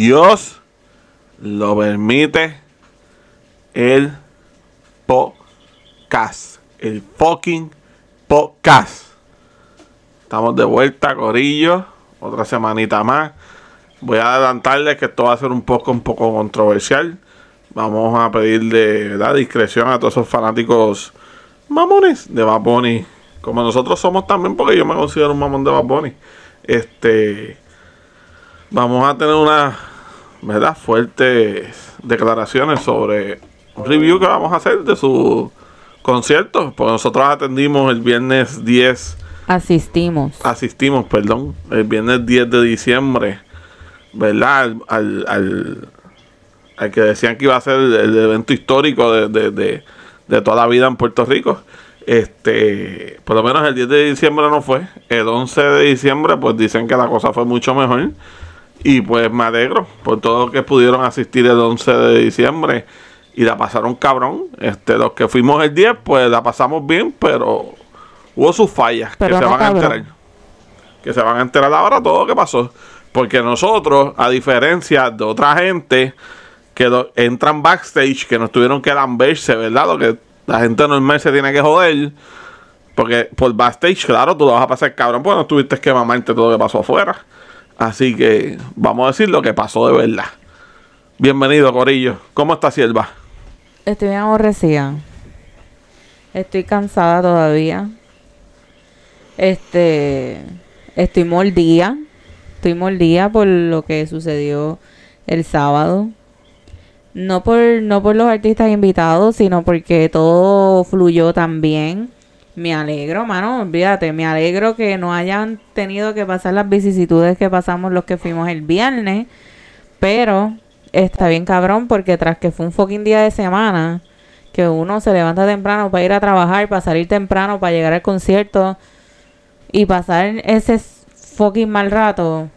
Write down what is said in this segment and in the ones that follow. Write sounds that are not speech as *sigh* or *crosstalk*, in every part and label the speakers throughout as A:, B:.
A: Dios lo permite, el podcast. El fucking podcast. Estamos de vuelta, Corillo. Otra semanita más. Voy a adelantarles que esto va a ser un poco, un poco controversial. Vamos a pedirle ¿verdad? discreción a todos esos fanáticos mamones de Bad. Como nosotros somos también, porque yo me considero un mamón de Bad. Este. Vamos a tener unas ¿verdad? fuertes declaraciones sobre un review que vamos a hacer de su concierto. Pues nosotros atendimos el viernes 10.
B: Asistimos.
A: Asistimos, perdón. El viernes 10 de diciembre. ¿Verdad? Al, al, al, que decían que iba a ser el, evento histórico de, de, de, toda la vida en Puerto Rico. Este, por lo menos el 10 de diciembre no fue. El 11 de diciembre, pues dicen que la cosa fue mucho mejor. Y pues me alegro por todos que pudieron asistir el 11 de diciembre y la pasaron cabrón. Este, los que fuimos el 10, pues la pasamos bien, pero hubo sus fallas que se van a enterar. Que se van a enterar ahora todo lo que pasó. Porque nosotros, a diferencia de otra gente que entran backstage, que nos tuvieron que lamberse, ¿verdad? Lo que la gente normal se tiene que joder. Porque por backstage, claro, tú lo vas a pasar cabrón, porque no tuviste que mamarte todo lo que pasó afuera. Así que vamos a decir lo que pasó de verdad. Bienvenido, Corillo. ¿Cómo está, Sierva?
B: Estoy bien aborrecida. Estoy cansada todavía. Este. Estoy mordida. Estoy mordida por lo que sucedió el sábado. No por, no por los artistas invitados, sino porque todo fluyó tan bien me alegro, mano, olvídate, me alegro que no hayan tenido que pasar las vicisitudes que pasamos los que fuimos el viernes, pero está bien cabrón porque tras que fue un fucking día de semana, que uno se levanta temprano para ir a trabajar, para salir temprano, para llegar al concierto y pasar ese fucking mal rato.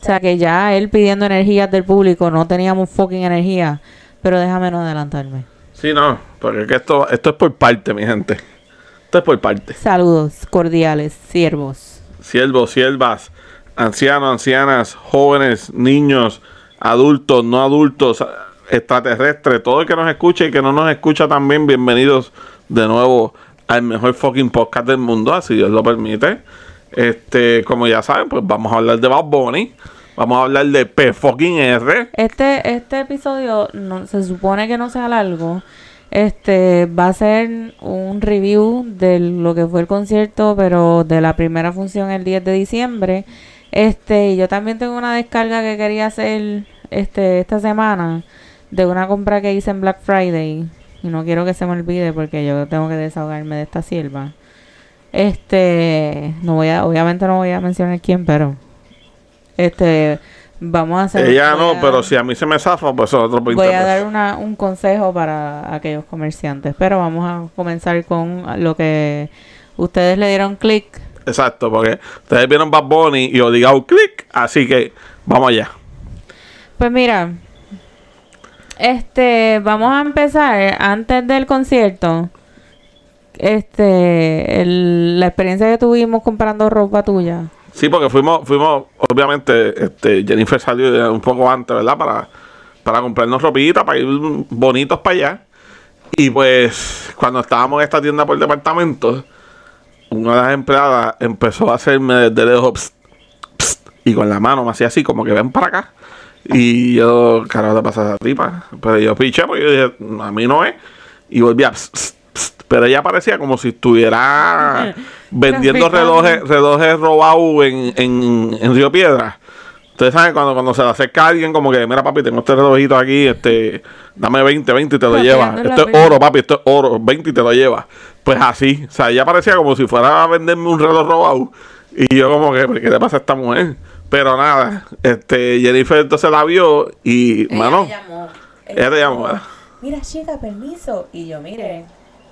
B: O sea que ya él pidiendo energías del público, no teníamos fucking energía, pero déjame no adelantarme.
A: Sí, no, porque esto, esto es por parte, mi gente. Esto es por parte.
B: Saludos cordiales, siervos.
A: Siervos, siervas, ancianos, ancianas, jóvenes, niños, adultos, no adultos, extraterrestres, todo el que nos escuche y que no nos escucha también, bienvenidos de nuevo al mejor fucking podcast del mundo, así Dios lo permite. Este, como ya saben, pues vamos a hablar de Bad Bunny. Vamos a hablar de P fucking R.
B: Este, este episodio no, se supone que no sea largo. Este va a ser un review de lo que fue el concierto, pero de la primera función el 10 de diciembre. Este, yo también tengo una descarga que quería hacer este esta semana de una compra que hice en Black Friday y no quiero que se me olvide porque yo tengo que desahogarme de esta sierva. Este, no voy a obviamente no voy a mencionar quién, pero este Vamos a hacer.
A: Ella no, pero si a mí se me zafa, pues otro
B: Voy a dar una, un consejo para aquellos comerciantes. Pero vamos a comenzar con lo que ustedes le dieron clic.
A: Exacto, porque ustedes vieron Bad Bunny y obligado clic. Así que vamos allá.
B: Pues mira, este, vamos a empezar antes del concierto. Este, la experiencia que tuvimos comprando ropa tuya.
A: Sí, porque fuimos, fuimos, obviamente, este, Jennifer salió un poco antes, ¿verdad? Para, para comprarnos ropita, para ir bonitos para allá. Y pues, cuando estábamos en esta tienda por departamento, una de las empleadas empezó a hacerme desde lejos y con la mano me hacía así, como que ven para acá. Y yo, carajo, te pasa esa tripa. Pero yo piché, porque yo dije, a mí no es. Y volví a pero ella parecía como si estuviera *laughs* vendiendo relojes, relojes robados en, en, en Río Piedra. Ustedes saben cuando, cuando se le acerca a alguien como que, mira papi, tengo este relojito aquí, este, dame 20, 20 y te lo lleva. Esto es oro, papi, esto es oro, 20 y te lo lleva. Pues así, o sea, ella parecía como si fuera a venderme un reloj robado. Y yo como que, ¿qué le pasa a esta mujer? Pero nada, este, Jennifer entonces la vio y, ella mano, llamó. Ella, te llamó,
B: Mira, chica, permiso. Y yo, mire,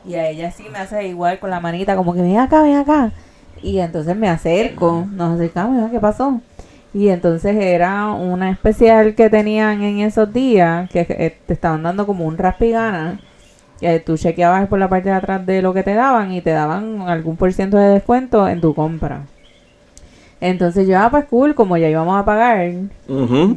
B: y a ella sí me hace igual con la manita, como que ven acá, ven acá. Y entonces me acerco, nos acercamos, ¿qué pasó? Y entonces era una especial que tenían en esos días, que eh, te estaban dando como un raspigana, que tú chequeabas por la parte de atrás de lo que te daban y te daban algún por ciento de descuento en tu compra. Entonces yo, ah, pues cool, como ya íbamos a pagar,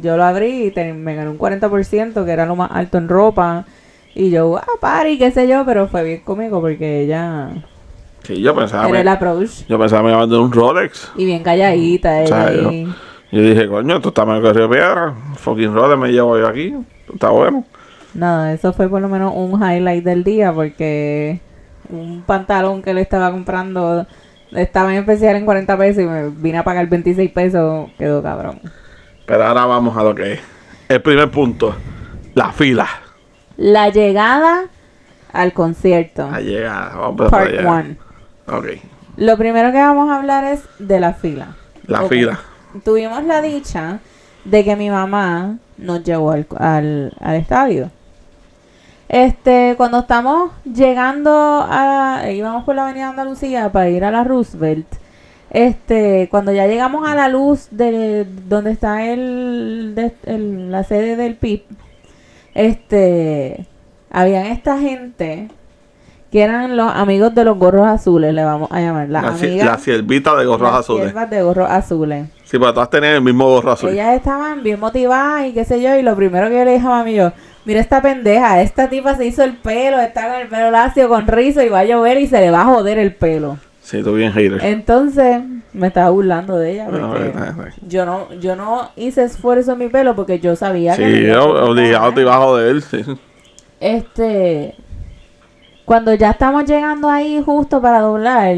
B: yo lo abrí y te- me gané un 40%, que era lo más alto en ropa. Y yo, ah, party, qué sé yo, pero fue bien conmigo porque ella
A: Sí, yo pensaba,
B: era
A: me,
B: el approach.
A: yo pensaba me iba a vender un Rolex.
B: Y bien calladita
A: O sea,
B: ella
A: yo, dije, coño, esto está más que Piedra. Fucking Rolex me llevo yo aquí. Está bueno.
B: Nada, eso fue por lo menos un highlight del día porque un pantalón que le estaba comprando estaba en especial en 40 pesos y me vine a pagar 26 pesos, quedó cabrón.
A: Pero ahora vamos a lo que es. El primer punto. La fila.
B: La llegada al concierto.
A: La llegada. Vamos
B: Part one.
A: Ok.
B: Lo primero que vamos a hablar es de la fila.
A: La fila.
B: Tuvimos la dicha de que mi mamá nos llevó al, al, al estadio. Este, cuando estamos llegando a, íbamos por la avenida Andalucía para ir a la Roosevelt, este, cuando ya llegamos a la luz de donde está el, de- el- la sede del PIB, este, habían esta gente que eran los amigos de los gorros azules, le vamos a llamar,
A: La, la siervita de gorros
B: las
A: azules.
B: siervas de gorros azules.
A: Sí, pero todas tenían el mismo gorro azul.
B: Ellas estaban bien motivadas y qué sé yo, y lo primero que yo le dije a mami yo, mira esta pendeja, esta tipa se hizo el pelo, está con el pelo lacio, con rizo y va a llover y se le va a joder el pelo.
A: Sí, tú bien hater.
B: Entonces, me estaba burlando de ella
A: No,
B: porque yo no, yo no hice esfuerzo en mi pelo porque yo sabía que...
A: Sí, obligado te iba a joder. Sí.
B: Este, cuando ya estamos llegando ahí justo para doblar,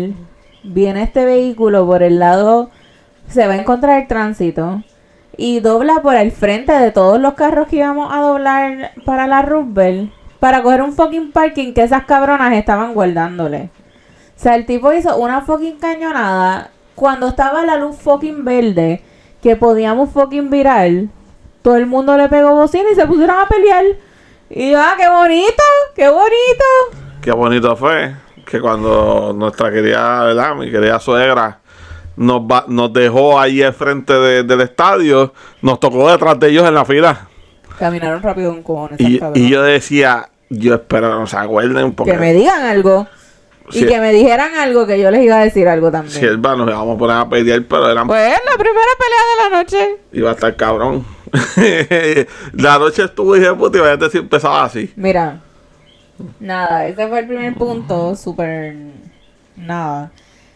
B: viene este vehículo por el lado, se va a encontrar el tránsito y dobla por el frente de todos los carros que íbamos a doblar para la Roosevelt para coger un fucking parking que esas cabronas estaban guardándole. O sea, el tipo hizo una fucking cañonada cuando estaba la luz fucking verde que podíamos fucking virar. Todo el mundo le pegó bocina y se pusieron a pelear. Y yo, ah, qué bonito, qué bonito.
A: Qué bonito fue que cuando nuestra querida, ¿verdad? Mi querida suegra nos, va- nos dejó ahí al frente de- del estadio, nos tocó detrás de ellos en la fila.
B: Caminaron rápido con cojones.
A: Y, y yo decía, yo espero que no se acuerden porque
B: que me digan algo. Y que me dijeran algo que yo les iba a decir algo también.
A: si él va, nos íbamos a poner a pelear, pero eran,
B: Pues la primera pelea de la noche.
A: iba a estar cabrón. *laughs* la noche estuvo y dije, puta, iba a decir, empezaba así.
B: Mira, nada, ese fue el primer punto, súper, nada.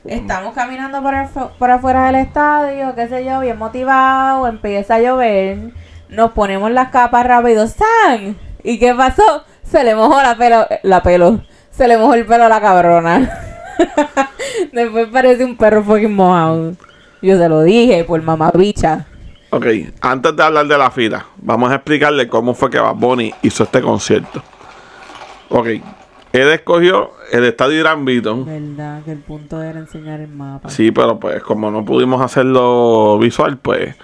B: Estamos caminando por, afu- por afuera del estadio, qué sé yo, bien motivado, empieza a llover, nos ponemos las capas rápido, ¡san! ¿Y qué pasó? Se le mojó la pelo, la pelo, se le mojó el pelo a la cabrona. *laughs* Después parece un perro fucking mojado. Yo se lo dije por mamá bicha.
A: Ok, antes de hablar de la fila, vamos a explicarle cómo fue que Bad Bunny hizo este concierto. Ok, él escogió el estadio Irán Beaton.
B: Verdad que el punto era enseñar el mapa.
A: Sí, pero pues como no pudimos hacerlo visual, pues.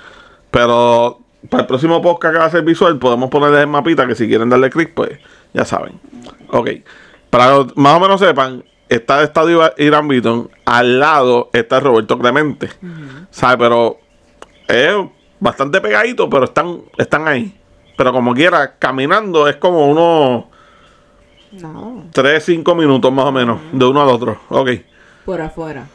A: Pero para el próximo podcast que va a ser visual, podemos ponerles el mapita que si quieren darle clic, pues ya saben. Ok, para que más o menos sepan, está el estadio Irán Beaton, al lado está Roberto Clemente. ¿Sabes? Pero es bastante pegadito, pero están, están ahí. Pero como quiera, caminando es como unos
B: No,
A: 3, 5 minutos más o menos, de uno al otro. Ok.
B: por afuera.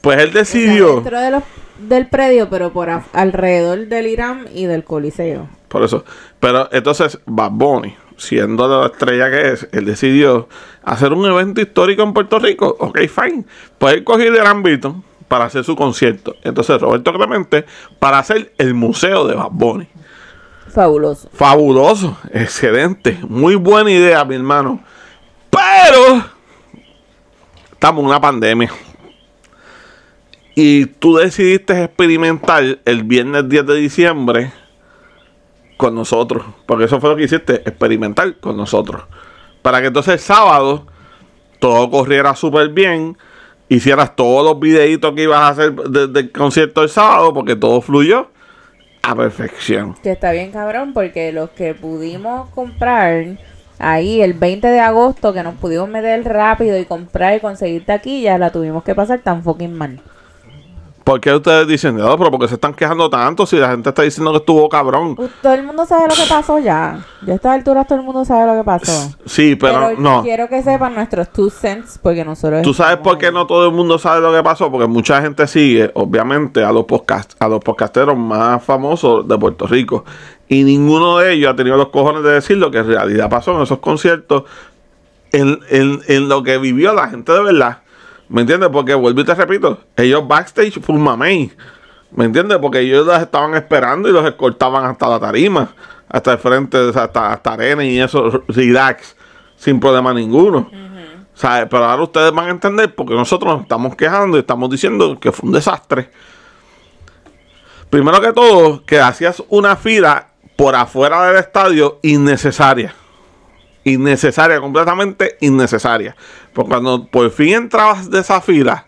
A: Pues él
B: O sea,
A: decidió.
B: dentro de los, del predio, pero por alrededor del Irán y del Coliseo.
A: Por eso. Pero entonces, Bad Bunny, siendo la estrella que es, él decidió hacer un evento histórico en Puerto Rico. Ok, fine. Pues él cogió el Gran Beaton para hacer su concierto. Entonces, Roberto Clemente para hacer el museo de Bad Bunny.
B: Fabuloso.
A: Fabuloso, excelente, muy buena idea, mi hermano. Pero estamos en una pandemia. Y tú decidiste experimentar el viernes 10 de diciembre con nosotros. Porque eso fue lo que hiciste, experimentar con nosotros. Para que entonces el sábado todo corriera súper bien. Hicieras todos los videitos que ibas a hacer de- del concierto el sábado. Porque todo fluyó a perfección.
B: Que está bien cabrón porque los que pudimos comprar ahí el 20 de agosto, que nos pudimos meter rápido y comprar y conseguir taquillas, la tuvimos que pasar tan fucking mal.
A: ¿Por qué ustedes dicen, no, pero porque se están quejando tanto si la gente está diciendo que estuvo cabrón?
B: Todo el mundo sabe lo que pasó ya. Ya a estas alturas todo el mundo sabe lo que pasó.
A: Sí, pero, no.
B: quiero que sepan nuestros two cents porque nosotros...
A: ¿Tú sabes por qué no todo el mundo sabe lo que pasó? Porque mucha gente sigue, obviamente, a los podcast, a los podcasteros más famosos de Puerto Rico. Y ninguno de ellos ha tenido los cojones de decir lo que en realidad pasó en esos conciertos, en, en- en lo que vivió la gente de verdad. ¿Me entiendes? Porque vuelvo y te repito, ellos backstage full mamey. ¿Me entiendes? Porque ellos las estaban esperando y los escoltaban hasta la tarima, hasta el frente, o hasta, hasta arena y eso, relax, sin problema ninguno. ¿Sabe? Pero ahora ustedes van a entender porque nosotros nos estamos quejando y estamos diciendo que fue un desastre. Primero que todo, que hacías una fila por afuera del estadio innecesaria. Innecesaria, completamente innecesaria. Porque cuando por fin entrabas de esa fila,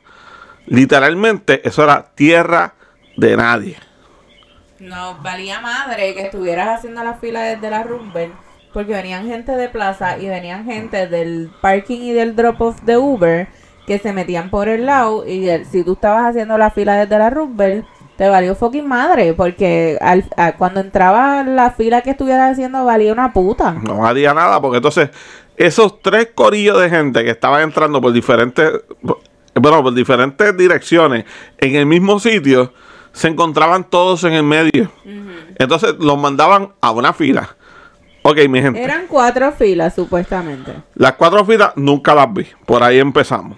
A: literalmente eso era tierra de nadie.
B: No, valía madre que estuvieras haciendo la fila desde la Rumble. Porque venían gente de plaza y venían gente del parking y del drop-off de Uber que se metían por el lado. Y el- si tú estabas haciendo la fila desde la Rumble, te valió fucking madre. Porque al- cuando entraba la fila que estuvieras haciendo, valía una puta.
A: No valía nada porque entonces esos tres corillos de gente que estaban entrando por diferentes, bueno, por diferentes direcciones en el mismo sitio, se encontraban todos en el medio. Entonces los mandaban a una fila. Ok, mi gente.
B: Eran cuatro filas, supuestamente.
A: Las cuatro filas nunca las vi. Por ahí empezamos.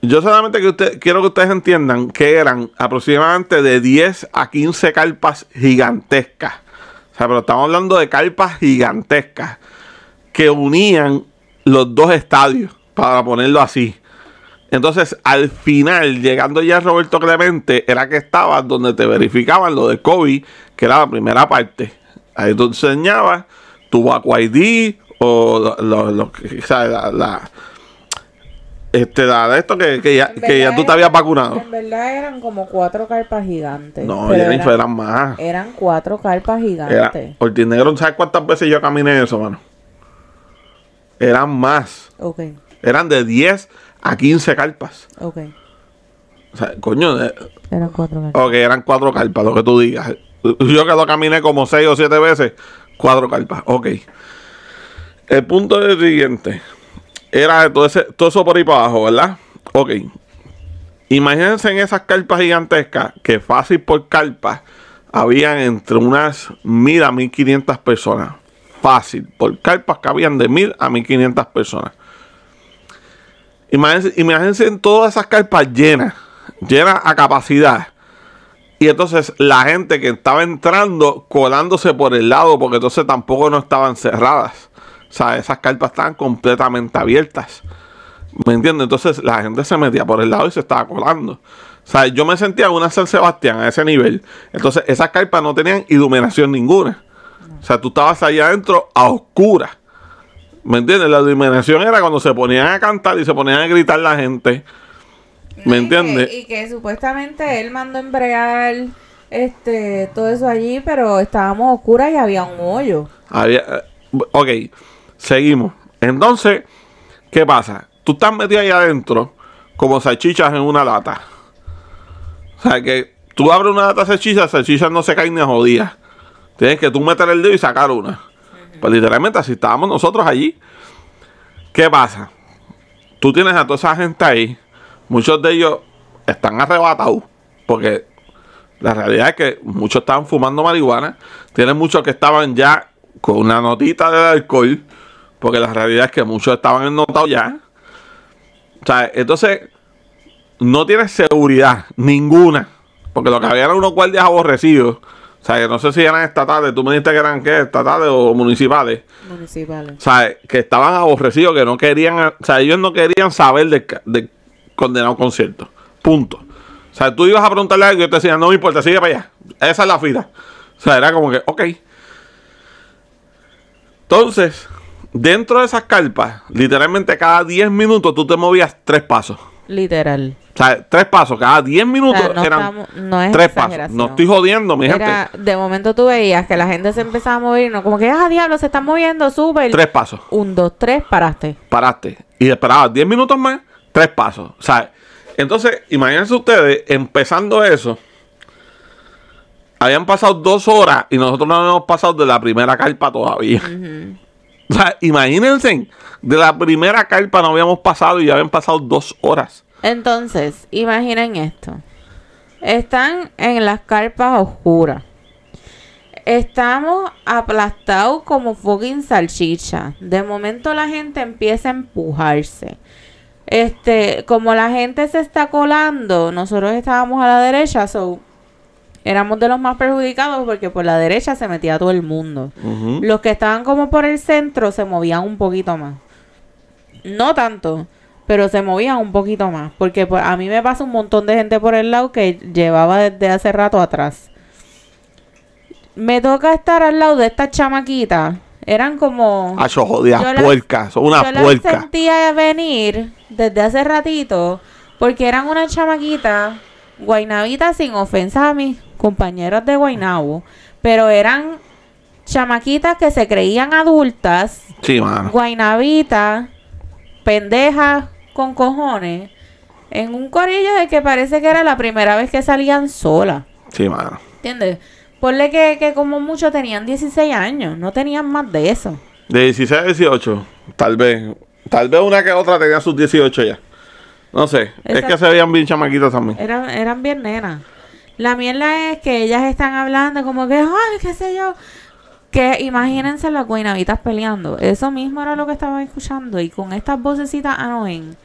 A: Yo solamente que usted, quiero que ustedes entiendan que eran aproximadamente de 10 a 15 carpas gigantescas. O sea, pero estamos hablando de carpas gigantescas que unían los dos estadios, para ponerlo así. Entonces, al final, llegando ya Roberto Clemente, era que estaba donde te verificaban lo de COVID, que era la primera parte. Ahí tú enseñabas tu ID o lo, lo- lo la- este, de esto que, que ya, que ya tú te habías vacunado.
B: En verdad eran como cuatro carpas gigantes.
A: No, eran, eran más.
B: eran cuatro carpas gigantes.
A: Ortinegro, ¿sabes cuántas veces yo caminé eso, mano? Eran más.
B: Ok,
A: Eran de 10 a 15 carpas.
B: ok.
A: O sea, coño, eh,
B: Eran cuatro carpas.
A: ok, eran cuatro carpas, lo que tú digas. Yo que lo caminé como 6 o 7 veces, cuatro carpas. Ok. El punto es el siguiente. Era todo, ese, todo eso por ahí para abajo, ¿verdad? Ok. Imagínense en esas carpas gigantescas que fácil por carpa habían entre unas 1000 a 1500 personas. Fácil. Por carpas que habían de 1000 a 1500 personas. Imagínense, imagínense en todas esas carpas llenas, llenas a capacidad. Y entonces la gente que estaba entrando colándose por el lado, porque entonces tampoco no estaban cerradas. O sea, esas carpas estaban completamente abiertas. ¿Me entiendes? Entonces la gente se metía por el lado y se estaba colando. O sea, yo me sentía en una San Sebastián a ese nivel. Entonces esas carpas no tenían iluminación ninguna. O sea, tú estabas allá adentro a oscuras. ¿Me entiendes? La iluminación era cuando se ponían a cantar y se ponían a gritar la gente. ¿Me
B: y que-
A: entiendes?
B: Y que supuestamente él mandó embrear este, todo eso allí, pero estábamos oscuras y había un hoyo.
A: Había, eh, ok, seguimos. Entonces, ¿qué pasa? Tú estás metido ahí adentro como salchichas en una lata. O sea que tú abres una lata de salchichas, salchichas no se caen ni a jodidas. Tienes que tú meter el dedo y sacar una. Pues literalmente así estábamos nosotros allí. ¿Qué pasa? Tú tienes a toda esa gente ahí. Muchos de ellos están arrebatados. Porque la realidad es que muchos estaban fumando marihuana. Tienes muchos que estaban ya con una notita del alcohol. Porque la realidad es que muchos estaban ennotados ya. O sea, entonces no tienes seguridad ninguna. Porque lo que había eran unos guardias aborrecidos. O sea, que no sé si eran estatales. Tú me dijiste que eran qué, estatales o municipales.
B: Municipales.
A: O sea, que estaban aborrecidos, que no querían, o sea, ellos no querían saber de, ca- de condenado concierto. Punto. O sea, tú ibas a preguntarle algo y yo te decía, no me importa, sigue para allá. Esa es la fila. O sea, era como que, ok. Entonces, dentro de esas carpas, literalmente cada 10 minutos tú te movías tres pasos.
B: Literal.
A: O sea, tres pasos, cada 10
B: O
A: minutos
B: sea, no,
A: eran
B: estamos- no es
A: tres pasos. No estoy jodiendo, mi gente.
B: Era, de momento tú veías que la gente se empezaba a mover, no como que, ah, diablo, se están moviendo, súper.
A: Tres pasos.
B: Un, dos, tres, paraste.
A: paraste y esperabas 10 minutos más, tres pasos. O sea, Entonces, imagínense ustedes, empezando eso, habían pasado dos horas y nosotros no habíamos pasado de la primera carpa todavía. *laughs* Imagínense, de la primera carpa no habíamos pasado y ya habían pasado dos horas.
B: Entonces, imaginen esto. Están en las carpas oscuras. Estamos aplastados como fucking salchicha. De momento la gente empieza a empujarse. Este, como la gente se está colando, nosotros estábamos a la derecha, so éramos de los más perjudicados porque por la derecha se metía todo el mundo. Los que estaban como por el centro se movían un poquito más. No tanto, pero se movían un poquito más. Porque pues, a mí me pasa un montón de gente por el lado que llevaba desde hace rato atrás. Me toca estar al lado de esta chamaquita. Eran como...
A: Jodidas
B: Yo las-
A: puercas, son una
B: yo las sentía venir desde hace ratito porque eran una chamaquita guainabita sin ofensa a mis compañeros de Guainabo, pero eran chamaquitas que se creían adultas,
A: Sí,
B: guainabitas, pendejas con cojones, en un corillo de que parece que era la primera vez que salían solas.
A: Sí, mano.
B: ¿Entiendes? Ponle que, que como mucho tenían 16 años, no tenían más de eso.
A: De 16 a 18, tal vez. Tal vez una que otra tenía sus 18 ya. No sé. Es que se veían bien chamaquitas también.
B: Eran, eran bien nenas. La mierda es que ellas están hablando como que, ay, qué sé yo. Que imagínense las guainabitas peleando. Eso mismo era lo que estaban escuchando. Y con estas vocecitas annoying.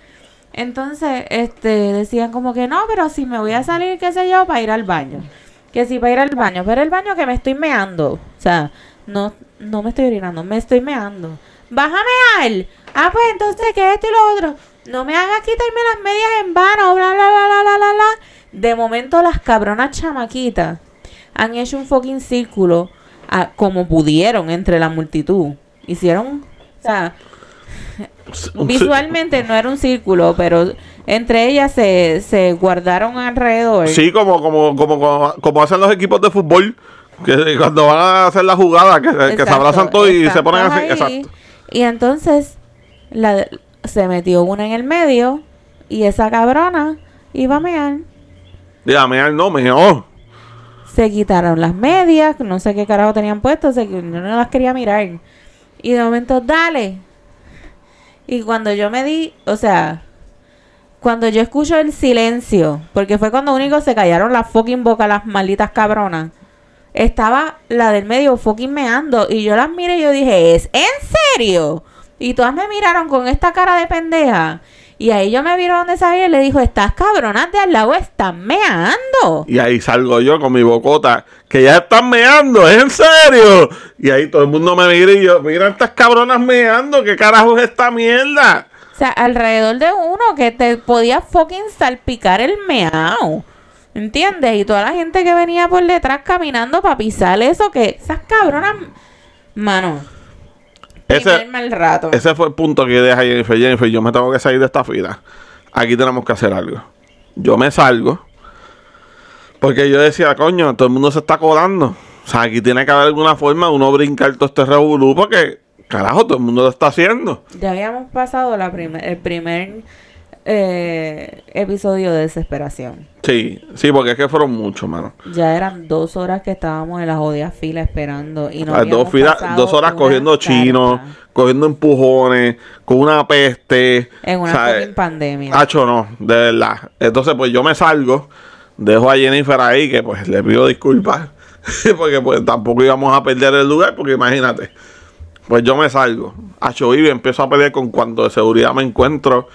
B: Entonces, este, decían como que no, pero si me voy a salir, qué sé yo, para ir al baño. Que si para ir al baño. Pero el baño que me estoy meando. O sea, no, no me estoy orinando, me estoy meando. Vas a mear. Ah, pues entonces, ¿qué esto y lo otro? No me hagas quitarme las medias en vano, bla, bla, bla, bla, bla, bla, bla. De momento, las cabronas chamaquitas han hecho un fucking círculo ah, como pudieron entre la multitud. Hicieron, o sea, *laughs* visualmente no era un círculo, pero entre ellas se, se guardaron alrededor.
A: Sí, como, como, como, como, como hacen los equipos de fútbol. Que cuando van a hacer la jugada, que, que se abrazan todos y se ponen así.
B: ahí.
A: Exacto.
B: Y entonces la, se metió una en el medio y esa cabrona iba a mear.
A: Dígame, no, mejor.
B: Se quitaron las medias, no sé qué carajo tenían puestas, yo no las quería mirar. Y de momento, dale. Y cuando yo me di, o sea, cuando yo escucho el silencio, porque fue cuando único se callaron las fucking bocas las malditas cabronas. Estaba la del medio fucking meando y yo las miré y yo dije, ¿es en serio? Y todas me miraron con esta cara de pendeja. Y ahí yo me vieron donde sabía y le dijo, estas cabronas de al lado están meando.
A: Y ahí salgo yo con mi bocota, que ya están meando, ¿es en serio? Y ahí todo el mundo me mira y yo, mira estas cabronas meando, ¿qué carajo es esta mierda?
B: O sea, alrededor de uno que te podía fucking salpicar el meao. ¿Entiendes? Y toda la gente que venía por detrás caminando para pisar eso, que esas cabronas. Mano.
A: Ese,
B: primer mal rato.
A: ese fue el punto que deja Jennifer. Jennifer, yo me tengo que salir de esta fila. Aquí tenemos que hacer algo. Yo me salgo. Porque yo decía, coño, todo el mundo se está colando. O sea, aquí tiene que haber alguna forma de uno brincar todo este revolú porque, carajo, todo el mundo lo está haciendo.
B: Ya habíamos pasado la primer, el primer eh, episodio de desesperación.
A: Sí, sí, porque es que fueron muchos, mano.
B: Ya eran dos horas que estábamos en la jodida fila esperando. Y no
A: Las dos,
B: pasado
A: dos horas cogiendo chinos, cogiendo empujones, con una peste.
B: En una pandemia.
A: Hacho, no, de verdad. Entonces, pues yo me salgo, dejo a Jennifer ahí, que pues le pido disculpas, *laughs* porque pues tampoco íbamos a perder el lugar, porque imagínate. Pues yo me salgo. Hacho, y empiezo a pelear con cuanto de seguridad me encuentro.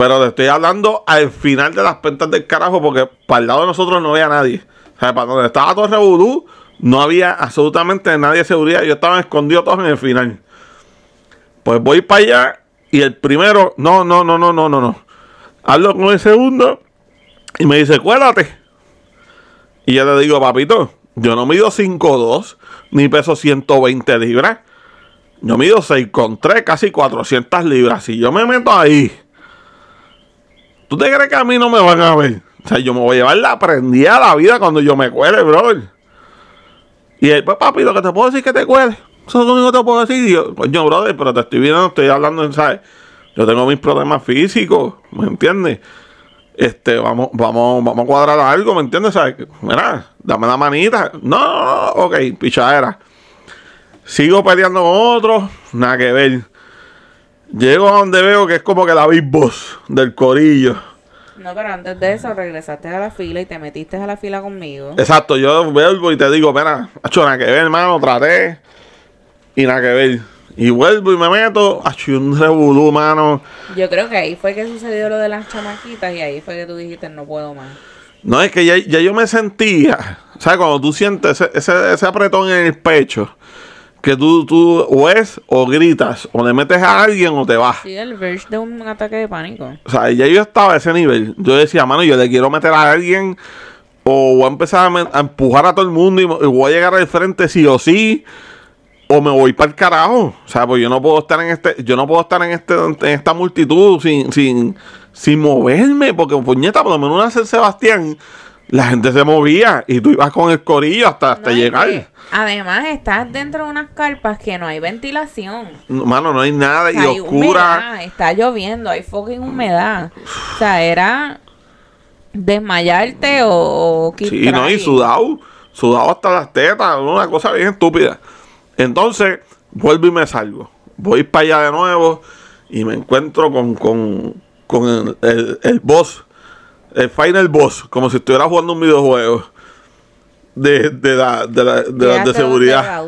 A: Pero te estoy hablando al final de las pentas del carajo, porque para el lado de nosotros no había nadie. O sea, para donde estaba todo revolú, no había absolutamente nadie de seguridad. Yo estaba escondido todos en el final. Pues voy para allá y el primero, no, no, no, no, no, no, no. Hablo con el segundo y me dice, cuélate. Y yo le digo, papito, yo no mido 5'2 ni peso 120 libras. Yo mido 6'3, casi 400 libras. Si yo me meto ahí, ¿tú te crees que a mí no me van a ver? O sea, yo me voy a llevar la prendida a la vida cuando yo me cuele, brother. Y él, pues papi, lo que te puedo decir es que te cuele. Eso es lo único que te puedo decir. Yo, coño, brother, pero te estoy viendo, estoy hablando, ¿sabes? Yo tengo mis problemas físicos, ¿me entiendes? Este, vamos, vamos, vamos a cuadrar algo, ¿me entiendes? Sea, mira, dame la manita. No, no, no, ok, pichadera. Sigo peleando con otros, nada que ver. Llego a donde veo que es como que la Big Boss del corillo.
B: No, pero antes de eso regresaste a la fila y te metiste a la fila conmigo.
A: Exacto, yo vuelvo y te digo, mira, hecho nada que ver, hermano, traté y nada que ver. Y vuelvo y me meto, hecho un revolú, mano.
B: Yo creo que ahí fue que sucedió lo de las chamaquitas y ahí fue que tú dijiste no puedo más.
A: No, es que ya, ya yo me sentía, ¿sabes? Cuando tú sientes ese, ese, ese apretón en el pecho, que tú, tú o es o gritas, o le metes a alguien o te vas.
B: Sí, el verge de un ataque de pánico.
A: O sea, ya yo estaba a ese nivel. Yo decía, mano, yo le quiero meter a alguien o voy a empezar a, empujar a todo el mundo y voy a llegar al frente sí o sí. O me voy para el carajo. O sea, pues yo no puedo estar en este, yo no puedo estar en este, en esta multitud sin, sin, sin moverme. Porque puñeta, por lo menos una San Sebastián, la gente se movía y tú ibas con el corillo hasta, hasta
B: No,
A: llegar.
B: que, además, estás dentro de unas carpas que no hay ventilación.
A: No, Mano, no hay nada y
B: hay
A: oscura.
B: humedad, está lloviendo, hay fucking humedad. O sea, era desmayarte o, o
A: Sí, no, y sudado, sudado hasta las tetas, una cosa bien estúpida. Entonces, vuelvo y me salgo. Voy para allá de nuevo y me encuentro con, con, con el, el, el boss, el final boss, como si estuviera jugando un videojuego de, de, la, de, la, de, seguridad.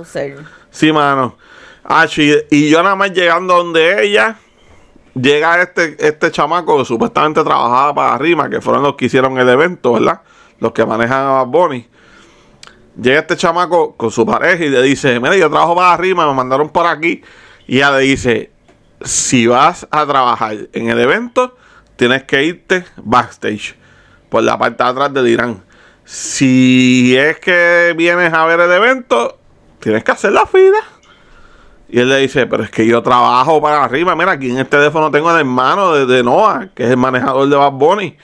A: Sí, mano. Ah, sí, y yo nada más llegando donde ella, llega este, este chamaco que supuestamente trabajaba para Rima, que fueron los que hicieron el evento, ¿verdad? Los que manejan a Bad Bunny. Llega este chamaco con su pareja y le dice, mira, yo trabajo para Rima, me mandaron por aquí. Y ella le dice, si vas a trabajar en el evento, tienes que irte backstage, por la parte de atrás del Irán. Si es que vienes a ver el evento, tienes que hacer la fila. Y él le dice, pero es que yo trabajo para arriba. Mira, aquí en el teléfono tengo al hermano de, de Noah, que es el manejador de Bad Bunny.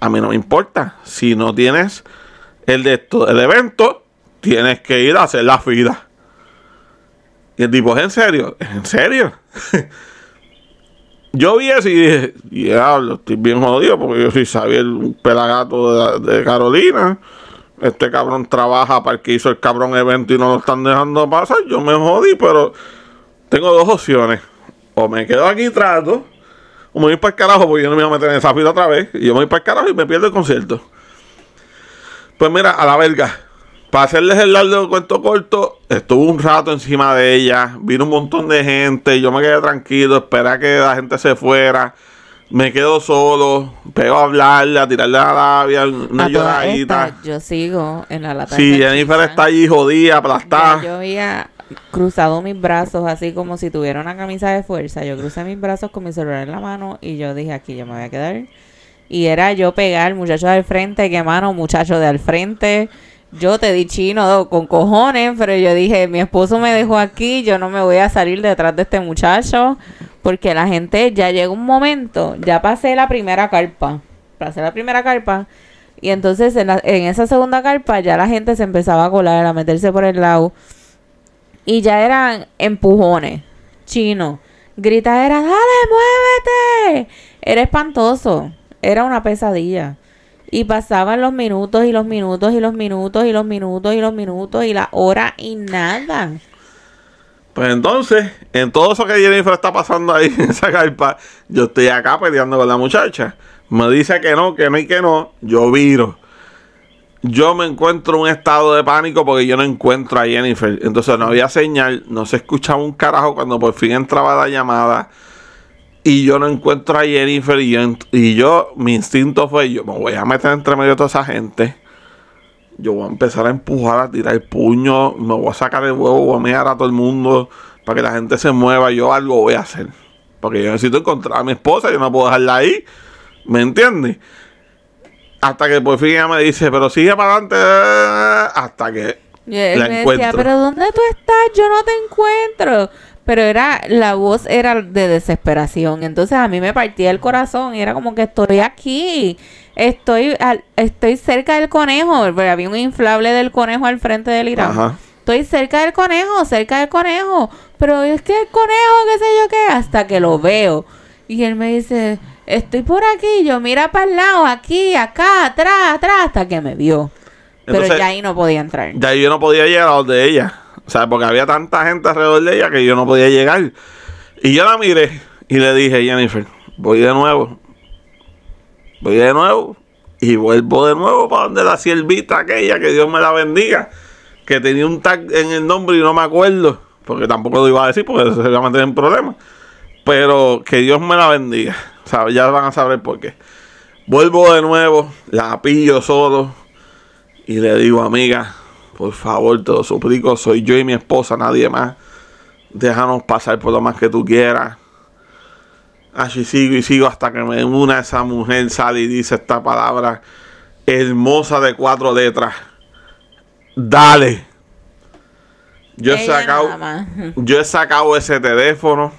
A: A mí no me importa. Si no tienes el de esto, el evento, tienes que ir a hacer la fila. Y el tipo, ¿es en serio? ¿Es en serio? *laughs* yo vi eso y dije, diablo, estoy bien jodido porque yo soy Xavier, un pelagato de, Carolina. Este cabrón trabaja para el que hizo el cabrón evento y no lo están dejando pasar. Yo me jodí, pero tengo dos opciones. O me quedo aquí y trato, o me voy para el carajo porque yo no me voy a meter en esa fila otra vez. Y yo me voy para el carajo y me pierdo el concierto. Pues mira, a la verga. Para hacerles el largo cuento corto, estuve un rato encima de ella. Vino un montón de gente. Yo me quedé tranquilo, esperé a que la gente se fuera. Me quedo solo, pego a hablarle, a tirarle la labia, una
B: A
A: lloradita.
B: estas, yo sigo en la lata.
A: Sí. Jennifer está allí jodida,
B: Ya
A: aplastada.
B: yo había cruzado mis brazos así como si tuviera una camisa de fuerza. Yo crucé mis brazos con mi celular en la mano y yo dije, aquí yo me voy a quedar. Y era yo pegar muchacho del frente, que mano, muchacho de al frente. Yo te di chino con cojones, pero yo dije, mi esposo me dejó aquí, yo no me voy a salir detrás de este muchacho. Porque la gente ya llega un momento, ya pasé la primera carpa. Pasé la primera carpa. Y entonces en, esa segunda carpa ya la gente se empezaba a colar, a meterse por el lado. Y ya eran empujones, chino, gritaderas, dale, muévete. Era espantoso, era una pesadilla. Y pasaban los minutos y los minutos y los minutos y los minutos y los minutos y la hora y nada.
A: Pues entonces, en todo eso que Jennifer está pasando ahí *laughs* en esa carpa, yo estoy acá peleando con la muchacha. Me dice que no, que no y que no. Yo viro. Yo me encuentro en un estado de pánico porque yo no encuentro a Jennifer. Entonces no había señal, no se escuchaba un carajo cuando por fin entraba la llamada. Y yo no encuentro a Jennifer. Y yo, y yo mi instinto fue: yo me voy a meter entre medio de toda esa gente. Yo voy a empezar a empujar, a tirar el puño, me voy a sacar el huevo, voy a mirar a todo el mundo para que la gente se mueva. Yo algo voy a hacer. Porque yo necesito encontrar a mi esposa, yo no puedo dejarla ahí. ¿Me entiendes? Hasta que por fin ella me dice, pero sigue para adelante. Hasta que
B: Y él
A: la
B: me
A: encuentro.
B: decía, pero ¿dónde tú estás? Yo no te encuentro. Pero era, la voz era de desesperación. Entonces a mí me partía el corazón y era como que estoy aquí. Estoy, al- estoy cerca del conejo. Porque había un inflable del conejo al frente del Irán.
A: Ajá.
B: Estoy cerca del conejo, cerca del conejo. Pero es que el conejo, qué sé yo qué, hasta que lo veo. Y él me dice, estoy por aquí, yo mira para el lado, aquí, acá, atrás, atrás, hasta que me vio. Pero ya ahí no podía entrar.
A: Ya yo no podía llegar a donde ella. O sea, porque había tanta gente alrededor de ella que yo no podía llegar. Y yo la miré y le dije, Jennifer, voy de nuevo. Voy de nuevo. Y vuelvo de nuevo para donde la siervita aquella, que Dios me la bendiga. Que tenía un tag en el nombre y no me acuerdo. Porque tampoco lo iba a decir porque se iba a meter en problemas. Pero que Dios me la bendiga. O sea, ya van a saber por qué. Vuelvo de nuevo, la pillo solo. Y le digo, amiga, por favor, te lo suplico, soy yo y mi esposa, nadie más. Déjanos pasar por lo más que tú quieras. Así sigo y sigo hasta que me una esa mujer, sale y dice esta palabra hermosa de cuatro letras. Dale. Yo he sacado, yo he sacado ese teléfono.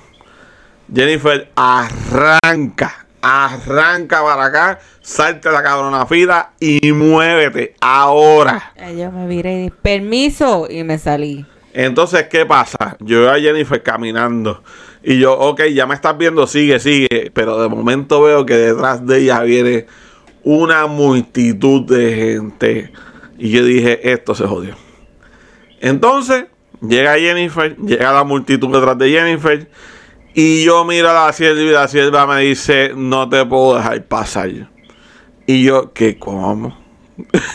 A: Jennifer, arranca, arranca para acá, salte la cabrona fila y muévete ahora.
B: Yo me viré y permiso, y me salí.
A: Entonces, ¿qué pasa? Yo veo a Jennifer caminando y yo, ok, ya me estás viendo, sigue, sigue, pero de momento veo que detrás de ella viene una multitud de gente y yo dije, esto se jodió. Entonces, llega Jennifer, llega la multitud detrás de Jennifer y yo miro a la sierva y la sierva me dice, no te puedo dejar pasar. Y yo, ¿qué cómo?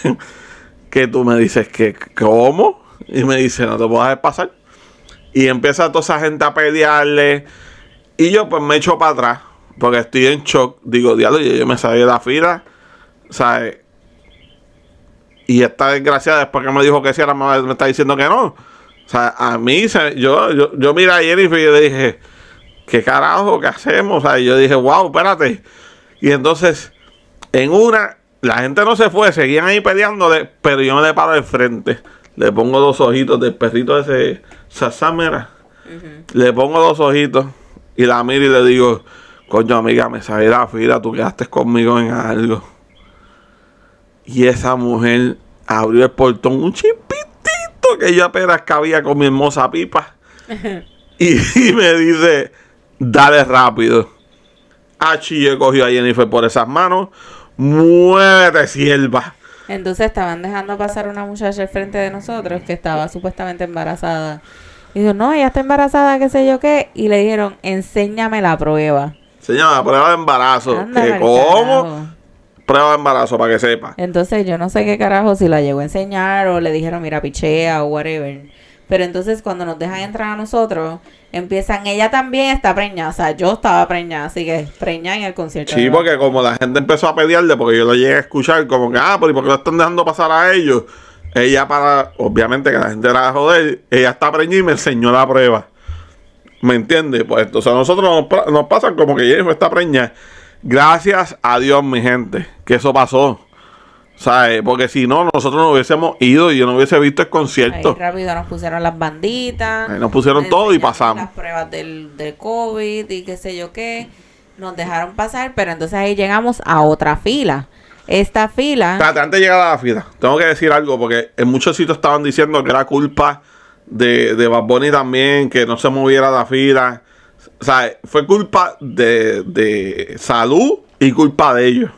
A: *laughs* que tú me dices que cómo y me dice no te puedo dejar pasar y empieza toda esa gente a pelearle. Y yo pues me echo para atrás porque estoy en shock. Digo diablo yo, yo me salí de la fila ¿sabes? y esta desgraciada después que me dijo que sí ahora me, está diciendo que no. O sea a mí yo, yo, yo miré a Jennifer y le dije ¿qué carajo? ¿qué hacemos? o sea y yo dije wow espérate y entonces en una, la gente no se fue, seguían ahí peleándole, pero yo me le paro de frente. Le pongo dos ojitos del perrito ese Sasamera. Le pongo dos ojitos y la miro y le digo, coño amiga, me salí la fila, tú quedaste conmigo en algo. Y esa mujer abrió el portón un chispitito que yo apenas cabía con mi hermosa pipa. *laughs* y, y me dice, dale rápido. Achille cogió a Jennifer por esas manos. Muévete, sierva.
B: Entonces estaban dejando pasar una muchacha al frente de nosotros que estaba supuestamente embarazada. Y dijo, no, ella está embarazada, qué sé yo qué. Y le dijeron, enséñame la prueba.
A: Señora, prueba de embarazo.
B: Anda
A: ¿Qué,
B: pa'l
A: ¿Cómo?
B: carajo.
A: Prueba de embarazo, para que sepa.
B: Entonces yo no sé qué carajo, si la llegó a enseñar o le dijeron, mira, pichea o whatever. Pero entonces cuando nos dejan entrar a nosotros, empiezan, ella también está preñada. O sea, yo estaba preñada, así que preñada en el concierto.
A: Sí, porque como la gente empezó a pelearle, porque yo lo llegué a escuchar, como que, ah, pero ¿y por qué lo están dejando pasar a ellos? Ella para, obviamente que la gente era joder, ella está preñada y me enseñó la prueba. ¿Me entiendes? Pues entonces a nosotros nos, nos pasa como que Jennifer está preñada. Gracias a Dios, mi gente, que eso pasó. ¿Sabes? Porque si no, nosotros no hubiésemos ido y yo no hubiese visto el
B: Ahí
A: concierto.
B: rápido nos pusieron las banditas.
A: Ahí nos pusieron todo y pasamos.
B: Las pruebas del, del COVID y qué sé yo qué. Nos dejaron pasar, pero entonces ahí llegamos a otra fila. Esta fila.
A: Espérate, antes de llegar a la fila, tengo que decir algo porque en muchos sitios estaban diciendo que era culpa de, de Bad Bunny también, que no se moviera la fila. O sea, fue culpa de, de salud y culpa de ellos,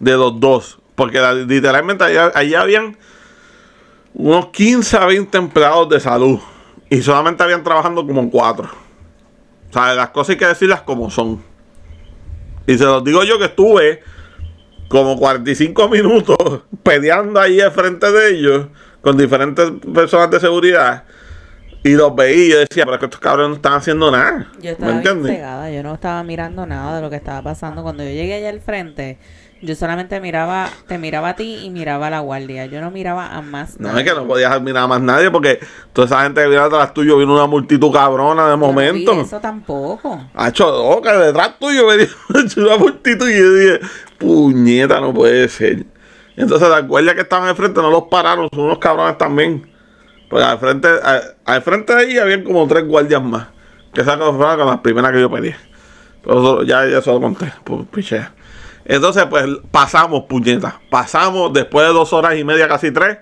A: de los dos. Porque la- literalmente allá, allá habían unos 15 a 20 empleados de salud y solamente habían trabajando como cuatro. O sea, las cosas hay que decirlas como son. Y se los digo yo que estuve como 45 *laughs* minutos peleando ahí al frente de ellos con diferentes personas de seguridad y los veía y yo decía, pero es que estos cabrones no están haciendo nada.
B: Yo
A: ¿Me
B: estaba bien
A: entiendes?
B: cegada, yo no estaba mirando nada de lo que estaba pasando. Cuando yo llegué allá al frente, yo solamente miraba, te miraba a ti y miraba a la guardia. Yo no miraba a más
A: No,
B: nadie.
A: es que no podías mirar a más nadie porque toda esa gente que viene atrás tuyo vino una multitud cabrona de
B: no vi
A: momento.
B: eso tampoco.
A: Hacho, no, que detrás tuyo venía *laughs* una multitud y yo dije, puñeta, no puede ser. Entonces las guardias que estaban al frente no los pararon, son unos cabrones también. Pues al frente, al, al frente de ahí habían como tres guardias más. Que esas fueron con las primeras que yo pedí. Pero eso- ya, ya se lo conté, pues, pichea. Entonces, pues pasamos, puñeta. Pasamos, después de dos horas y media, casi tres,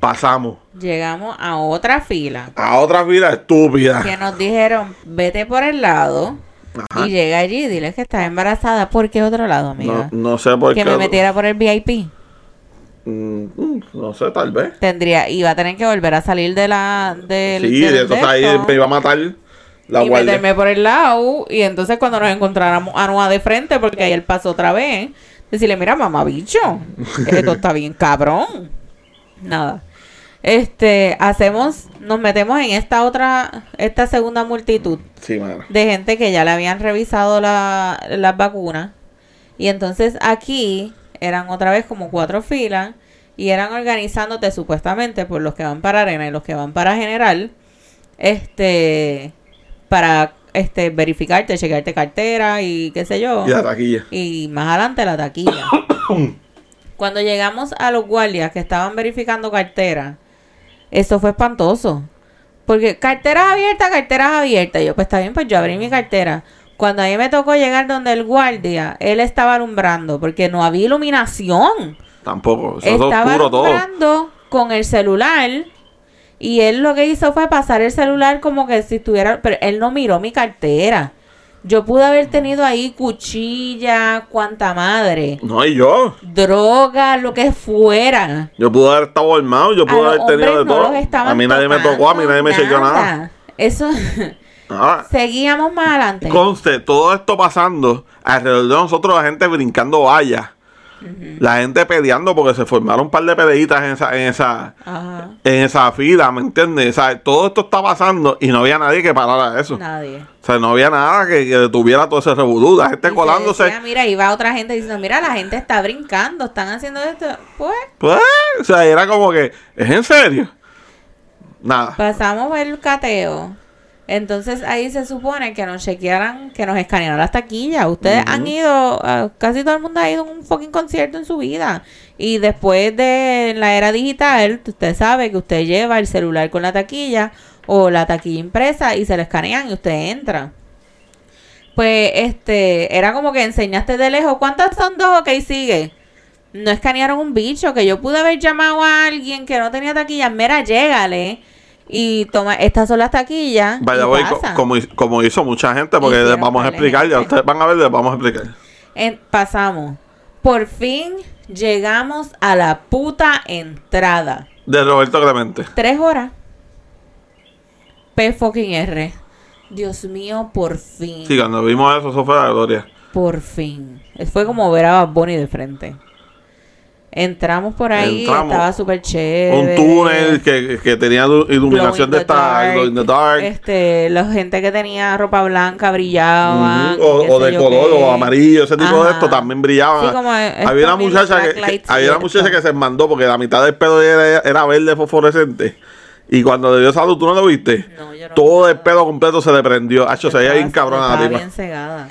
A: pasamos
B: Llegamos a otra fila
A: a otra fila estúpida.
B: que nos dijeron, vete por el lado
A: Ajá.
B: Y llega allí y dile que está embarazada. ¿Por qué otro lado, amiga?
A: no sé por
B: que
A: qué.
B: me metiera por el VIP.
A: Mm, mm, no sé, tal vez.
B: Tendría, iba a tener que volver a salir de la. Del,
A: Sí,
B: del-
A: de entonces ahí
B: esto.
A: me iba a matar la
B: y
A: guardia.
B: meterme por el lado y entonces cuando nos encontráramos a Noa de frente porque ahí él pasó otra vez decirle mira mamá bicho *laughs* esto está bien cabrón nada. Este hacemos nos metemos en esta otra esta segunda multitud
A: Sí,
B: de gente que ya le habían revisado la, las vacunas. Y entonces aquí eran otra vez como cuatro filas y eran organizándote supuestamente por los que van para arena y los que van para general. Este para este verificarte chequearte cartera y qué sé yo
A: Y la taquilla.
B: y más adelante la taquilla. *coughs* Cuando llegamos a los guardias que estaban verificando cartera, eso fue espantoso. Porque carteras abiertas, carteras abiertas. Yo, pues está bien, pues yo abrí mi cartera. Cuando a mí me tocó llegar donde el guardia, él estaba alumbrando porque no había iluminación.
A: Tampoco. Eso es
B: estaba
A: oscuro todo.
B: alumbrando con el celular y él lo que hizo fue pasar el celular como que si estuviera, pero él no miró mi cartera. Yo pude haber tenido ahí cuchilla, cuanta madre,
A: No, y yo.
B: droga, lo que fuera.
A: Yo pude haber estado armado, yo pude haber tenido de
B: no
A: todo. A mí nadie me tocó, a mí nadie me chequeó nada.
B: Eso,
A: Nada.
B: seguíamos más adelante.
A: Conste, todo esto pasando, alrededor de nosotros la gente brincando vallas. La gente peleando porque se formaron un par de peleitas en esa, en esa,
B: Ajá,
A: en esa fila, ¿me entiendes? O sea, todo esto está pasando y no había nadie que parara eso.
B: nadie.
A: O sea, no había nada que, que detuviera todo ese revolú. La gente
B: Y
A: colándose.
B: decía, mira, iba otra gente diciendo, mira, la gente está brincando, están haciendo esto. Pues,
A: Pues, o sea, era como que, ¿es en serio? Nada.
B: Pasamos el cateo. Entonces ahí se supone que nos chequearan, que nos escanearan las taquillas. Ustedes han ido, casi todo el mundo ha ido a un fucking concierto en su vida. Y después de la era digital, usted sabe que usted lleva el celular con la taquilla o la taquilla impresa y se la escanean y usted entra. Pues este, era como que enseñaste de lejos, ¿cuántas son dos? Ok, sigue. No escanearon un bicho, que yo pude haber llamado a alguien que no tenía taquilla, mira, llégale. Y toma, estas son las taquillas.
A: Vaya, voy, como, como hizo mucha gente, porque les vamos a explicar, ya ustedes van a ver, les vamos a explicar.
B: En- pasamos. Por fin llegamos a la puta entrada.
A: De Roberto Clemente.
B: Tres horas. P fucking R. Dios mío, por fin.
A: Sí, cuando vimos eso, eso fue la gloria.
B: Por fin. Fue como ver a Bunny de frente. Entramos por ahí,
A: Entramos.
B: estaba súper
A: Un
B: chévere.
A: túnel que, que tenía iluminación
B: in
A: de esta
B: dark.
A: the.
B: Este, la gente que tenía ropa blanca brillaba.
A: O, o de color o amarillo, ese tipo de esto también brillaba.
B: Sí, como estos
A: había una muchacha que, había una muchacha que se mandó porque la mitad del pelo era, era verde fosforescente. Y cuando le dio salud, ¿tú no lo viste?
B: No, yo no
A: Todo
B: vi
A: el pelo completo se le prendió. Hacho, se veía bien cabrona la tipa.
B: bien cegada.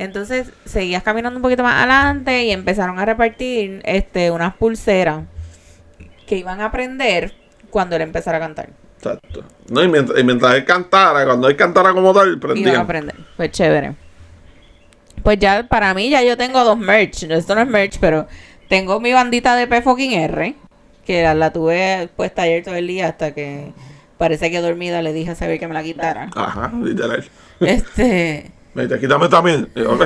B: Entonces, seguías caminando un poquito más adelante y empezaron a repartir este unas pulseras que iban a prender cuando él empezara a cantar.
A: Exacto. No, y mientras, y mientras él cantara, cuando él cantara como tal,
B: Iban a
A: prendían.
B: prender. Pues chévere. Pues ya, para mí, ya yo tengo dos merch. Esto no es merch, pero tengo mi bandita de P fucking R, que la, la tuve puesta ayer todo el día hasta que parece que dormida le dije a saber que me la quitara.
A: Ajá, literal.
B: este.
A: Me dice, quítame también. Y, ok.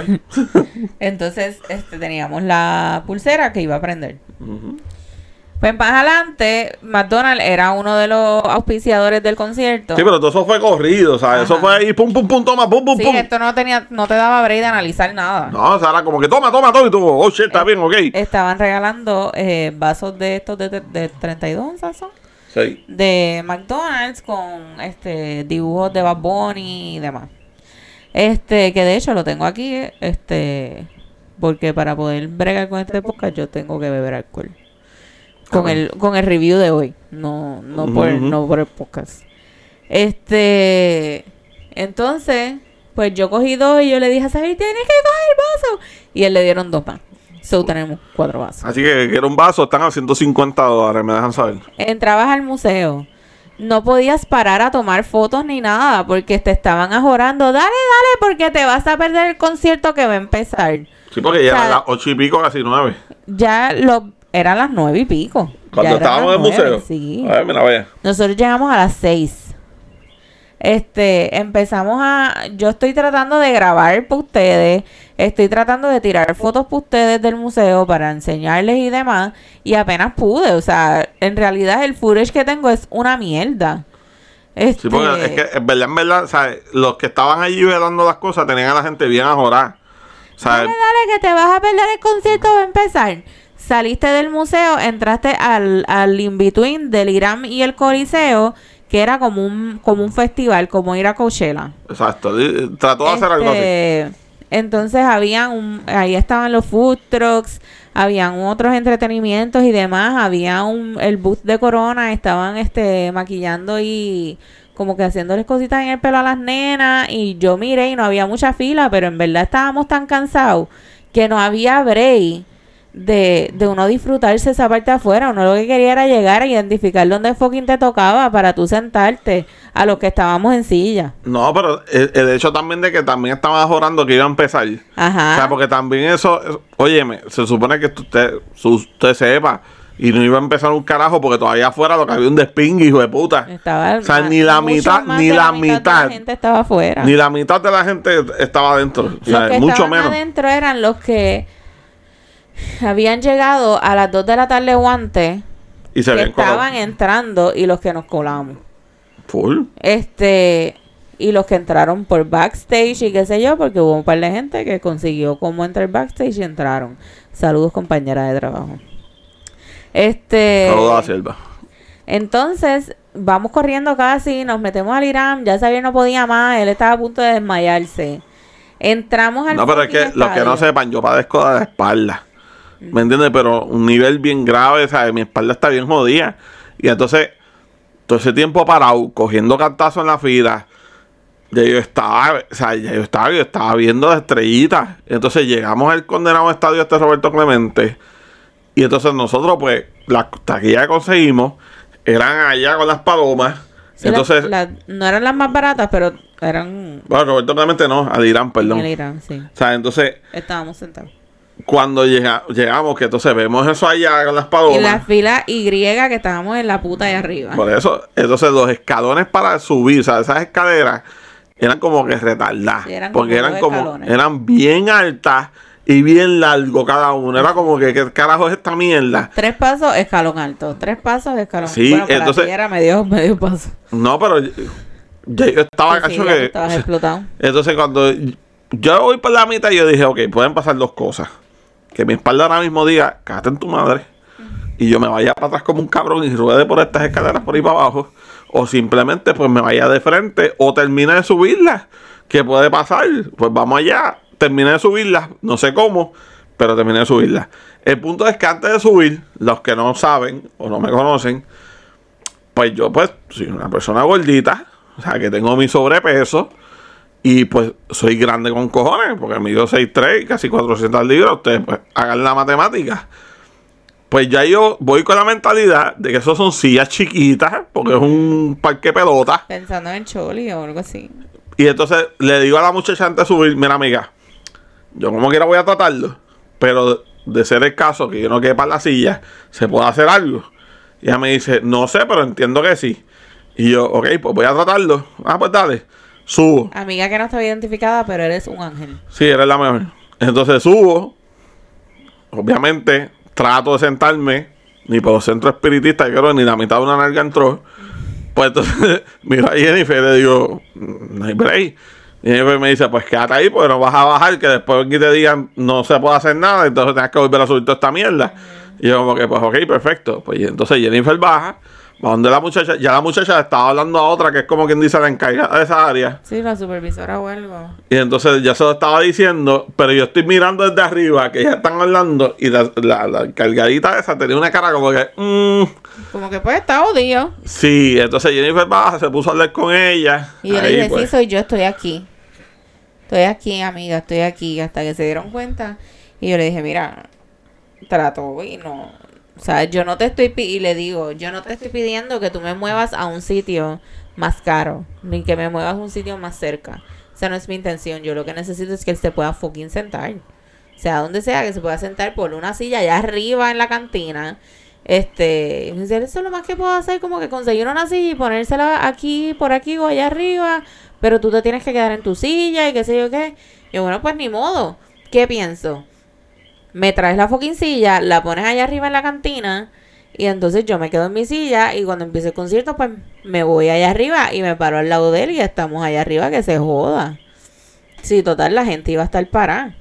A: *laughs*
B: Entonces, este, teníamos la pulsera que iba a prender.
A: Ujú.
B: Pues más adelante, McDonald's era uno de los auspiciadores del concierto.
A: Sí, pero todo eso fue corrido, ¿sabes? Eso
B: Ajá.
A: fue ahí, pum, pum, pum, toma, pum, pum,
B: Sí,
A: pum.
B: esto no tenía, no te daba break de analizar nada.
A: No, o sea, era como que toma, toma, toma. Y tú, oh shit, está bien, ok.
B: Estaban regalando eh, vasos de estos de, de, de 32 onzas son,
A: Sí.
B: de McDonald's con este dibujos de Bad Bunny y demás. Este, que de hecho lo tengo aquí, este, porque para poder bregar con este podcast yo tengo que beber alcohol. Con el, con el review de hoy, no, no por,
A: Ujú.
B: no por el podcast. Este, entonces, pues yo cogí dos y yo le dije a Xavier, tienes que coger vaso. Y él le dieron dos más. So tenemos cuatro vasos.
A: Así que quiero un vaso, están a 150 dólares, me dejan saber.
B: Entrabas al museo. No podías parar a tomar fotos ni nada porque te estaban ajorando. Dale, dale, porque te vas a perder el concierto que va a empezar.
A: Sí, porque ya
B: O sea,
A: eran las 8 y pico, casi 9.
B: Ya lo eran las nueve y pico.
A: Cuando estábamos en el
B: nueve,
A: museo.
B: Sí.
A: A ver, mira, vaya.
B: Nosotros llegamos a las seis. Este, empezamos a, yo estoy tratando de grabar para ustedes, estoy tratando de tirar fotos para ustedes del museo para enseñarles y demás, y apenas pude, o sea, en realidad el footage que tengo es una mierda.
A: Sí, porque es
B: Este,
A: que en verdad, en verdad, ¿sabes? los que estaban allí velando las cosas tenían a la gente bien ajorar. ¿sabes?
B: Dale, dale, que te vas a perder el concierto, va a empezar. Saliste del museo, entraste al, al in-between del Irán y el Coliseo, que era como un, como un festival, como ir a Coachella.
A: Exacto. Trató de hacer algo así.
B: Este, Entonces habían un, ahí estaban los food trucks, habían otros entretenimientos y demás, había un, el booth de Corona, estaban este maquillando y como que haciéndoles cositas en el pelo a las nenas y yo miré y no había mucha fila, pero en verdad estábamos tan cansados que no había break de, de uno disfrutarse esa parte afuera. Uno lo que quería era llegar a identificar dónde fucking te tocaba para tú sentarte a los que estábamos en silla.
A: No, pero el, el hecho también de que también estaban ajorando que iba a empezar.
B: Ajá.
A: O sea, porque también eso, es- óyeme, se supone que usted, usted sepa y no iba a empezar un carajo porque todavía afuera lo que había un despingue, hijo de puta.
B: Estaba
A: O sea, ni la mitad- ni
B: de
A: la
B: de
A: mitad.
B: la gente estaba afuera.
A: Ni la mitad de la gente estaba adentro. O sea,
B: los que
A: mucho
B: estaban
A: menos.
B: adentro eran los que habían llegado a las 2 de la tarde o antes,
A: Y se
B: que estaban entrando y los que nos colamos.
A: full.
B: Este, y los que entraron por backstage y qué sé yo, porque hubo un par de gente que consiguió cómo entrar backstage y entraron. Saludos, compañera de trabajo. Este.
A: Saludos a Silva.
B: Entonces, vamos corriendo casi, nos metemos al Irán, ya sabía no podía más, él estaba a punto de desmayarse. Entramos al
A: No, pero es que los que no sepan, yo padezco de la espalda. ¿Me entiendes? Pero un nivel bien grave, ¿sabes? Mi espalda está bien jodida. Y entonces, todo ese tiempo parado, cogiendo cantazos en la fila, ya yo estaba, o sea, ya yo estaba, yo estaba viendo las estrellitas. Entonces llegamos al condenado estadio este Roberto Clemente. Y entonces nosotros, pues, las taquillas que conseguimos eran allá con las palomas.
B: Sí,
A: entonces,
B: la- la- no eran las más baratas, pero eran
A: bueno, Roberto Clemente no, al Irán, perdón.
B: el Irán, sí.
A: O sea, entonces,
B: Estábamos sentados.
A: Cuando llega- llegamos, que entonces vemos eso allá con las palomas.
B: Y la fila Y que estábamos en la puta de arriba.
A: Por eso, entonces los escalones para subir, o sea, esas escaleras eran como que retardadas.
B: Sí, eran
A: porque eran como,
B: escalones.
A: eran bien altas y bien largo cada uno. Era como que, ¿qué carajo es esta mierda?
B: Tres pasos, escalón alto. Tres pasos, escalón
A: Sí,
B: Bueno, para
A: entonces-
B: era medio, medio paso.
A: No, pero yo, estaba
B: Sí,
A: cacho que.
B: estabas explotado.
A: Entonces cuando yo voy por la mitad, yo dije, ok, pueden pasar dos cosas. Que mi espalda ahora mismo diga, cállate en tu madre. Y yo me vaya para atrás como un cabrón y ruede por estas escaleras por ahí para abajo. O simplemente pues me vaya de frente o termine de subirlas. ¿Qué puede pasar? Pues vamos allá. Terminé de subirlas. No sé cómo, pero terminé de subirlas. El punto es que antes de subir, los que no saben o no me conocen, pues yo pues soy una persona gordita. O sea, que tengo mi sobrepeso. Y pues soy grande con cojones, porque mido 6'3, casi 400 libras. Ustedes pues hagan la matemática. Pues ya yo voy con la mentalidad de que eso son sillas chiquitas, porque es un parque pelota.
B: Pensando en Choli o algo así.
A: Y entonces le digo a la muchacha antes de subir, mira amiga, yo como quiera voy a tratarlo, pero de ser el caso que yo no quepa en la silla, se puede hacer algo. Y ella me dice, no sé, pero entiendo que sí. Y yo, ok, pues voy a tratarlo. Ah, pues dale, subo.
B: Amiga que no estaba identificada, pero eres un ángel.
A: Sí, eres la mejor. Entonces subo. Obviamente, trato de sentarme. Ni por los centros espiritistas, yo creo ni la mitad de una nalga entró. Pues entonces, *laughs* miro a Jennifer y le digo, no hay break. Y Jennifer me dice, pues quédate ahí, porque no vas a bajar, que después que te digan no se puede hacer nada, entonces tienes que volver a subir toda esta mierda. Y yo como que, pues ok, perfecto. Pues entonces Jennifer baja, donde la muchacha, ya la muchacha estaba hablando a otra, que es como quien dice la encargada de esa área.
B: Sí, la supervisora o algo.
A: Y entonces ya se lo estaba diciendo, pero yo estoy mirando desde arriba que ya están hablando y la, la, la cargadita esa tenía una cara como que, mm,
B: Como que pues está odio.
A: sí, entonces Jennifer baja, se puso a hablar con ella.
B: Y yo le dije,
A: pues,
B: sí, soy yo, estoy aquí. Estoy aquí, amiga, estoy aquí. Hasta que se dieron cuenta. Y yo le dije, mira, trato y no. O sea, yo no te estoy y le digo, yo no te estoy pidiendo que tú me muevas a un sitio más caro, ni que me muevas a un sitio más cerca. O sea, no es mi intención. Yo lo que necesito es que él se pueda fucking sentar. O sea, donde sea que se pueda sentar por una silla allá arriba en la cantina Este, eso es lo más que puedo hacer, como que conseguir una silla y ponérsela aquí, por aquí o allá arriba, pero tú te tienes que quedar en tu silla y qué sé yo qué. Y bueno, pues ni modo. ¿Qué pienso? Me traes la fucking silla, la pones allá arriba en la cantina y entonces yo me quedo en mi silla y cuando empiece el concierto, pues me voy allá arriba y me paro al lado de él y estamos allá arriba que se joda. Sí, total, la gente iba a estar parada.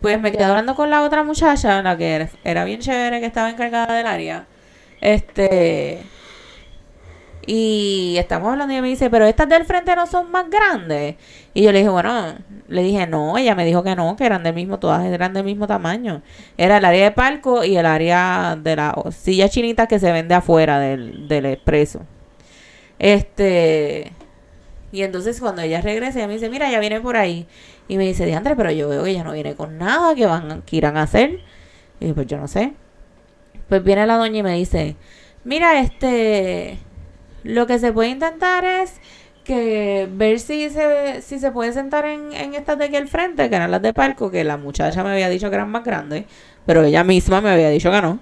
B: Pues me quedé hablando con la otra muchacha, la que era, era bien chévere, que estaba encargada del área. Este. Y estamos hablando y ella me dice, pero estas del frente no son más grandes. Y yo le dije, bueno, le dije, no, ella me dijo que no, que eran del mismo, todas eran del mismo tamaño. Era el área de palco y el área de la silla chinita que se vende afuera del, del expreso. Este. Y entonces cuando ella regresa, ella me dice, mira, ya viene por ahí. Y me dice, Diandre, pero yo veo que ella no viene con nada, que van, que irán a hacer. Y yo, pues yo no sé. Pues viene la doña y me dice, mira, este, lo que se puede intentar es que ver si se, si se puede sentar en, en estas de aquí al frente, que eran las de palco, que la muchacha me había dicho que eran más grandes, pero ella misma me había dicho que no.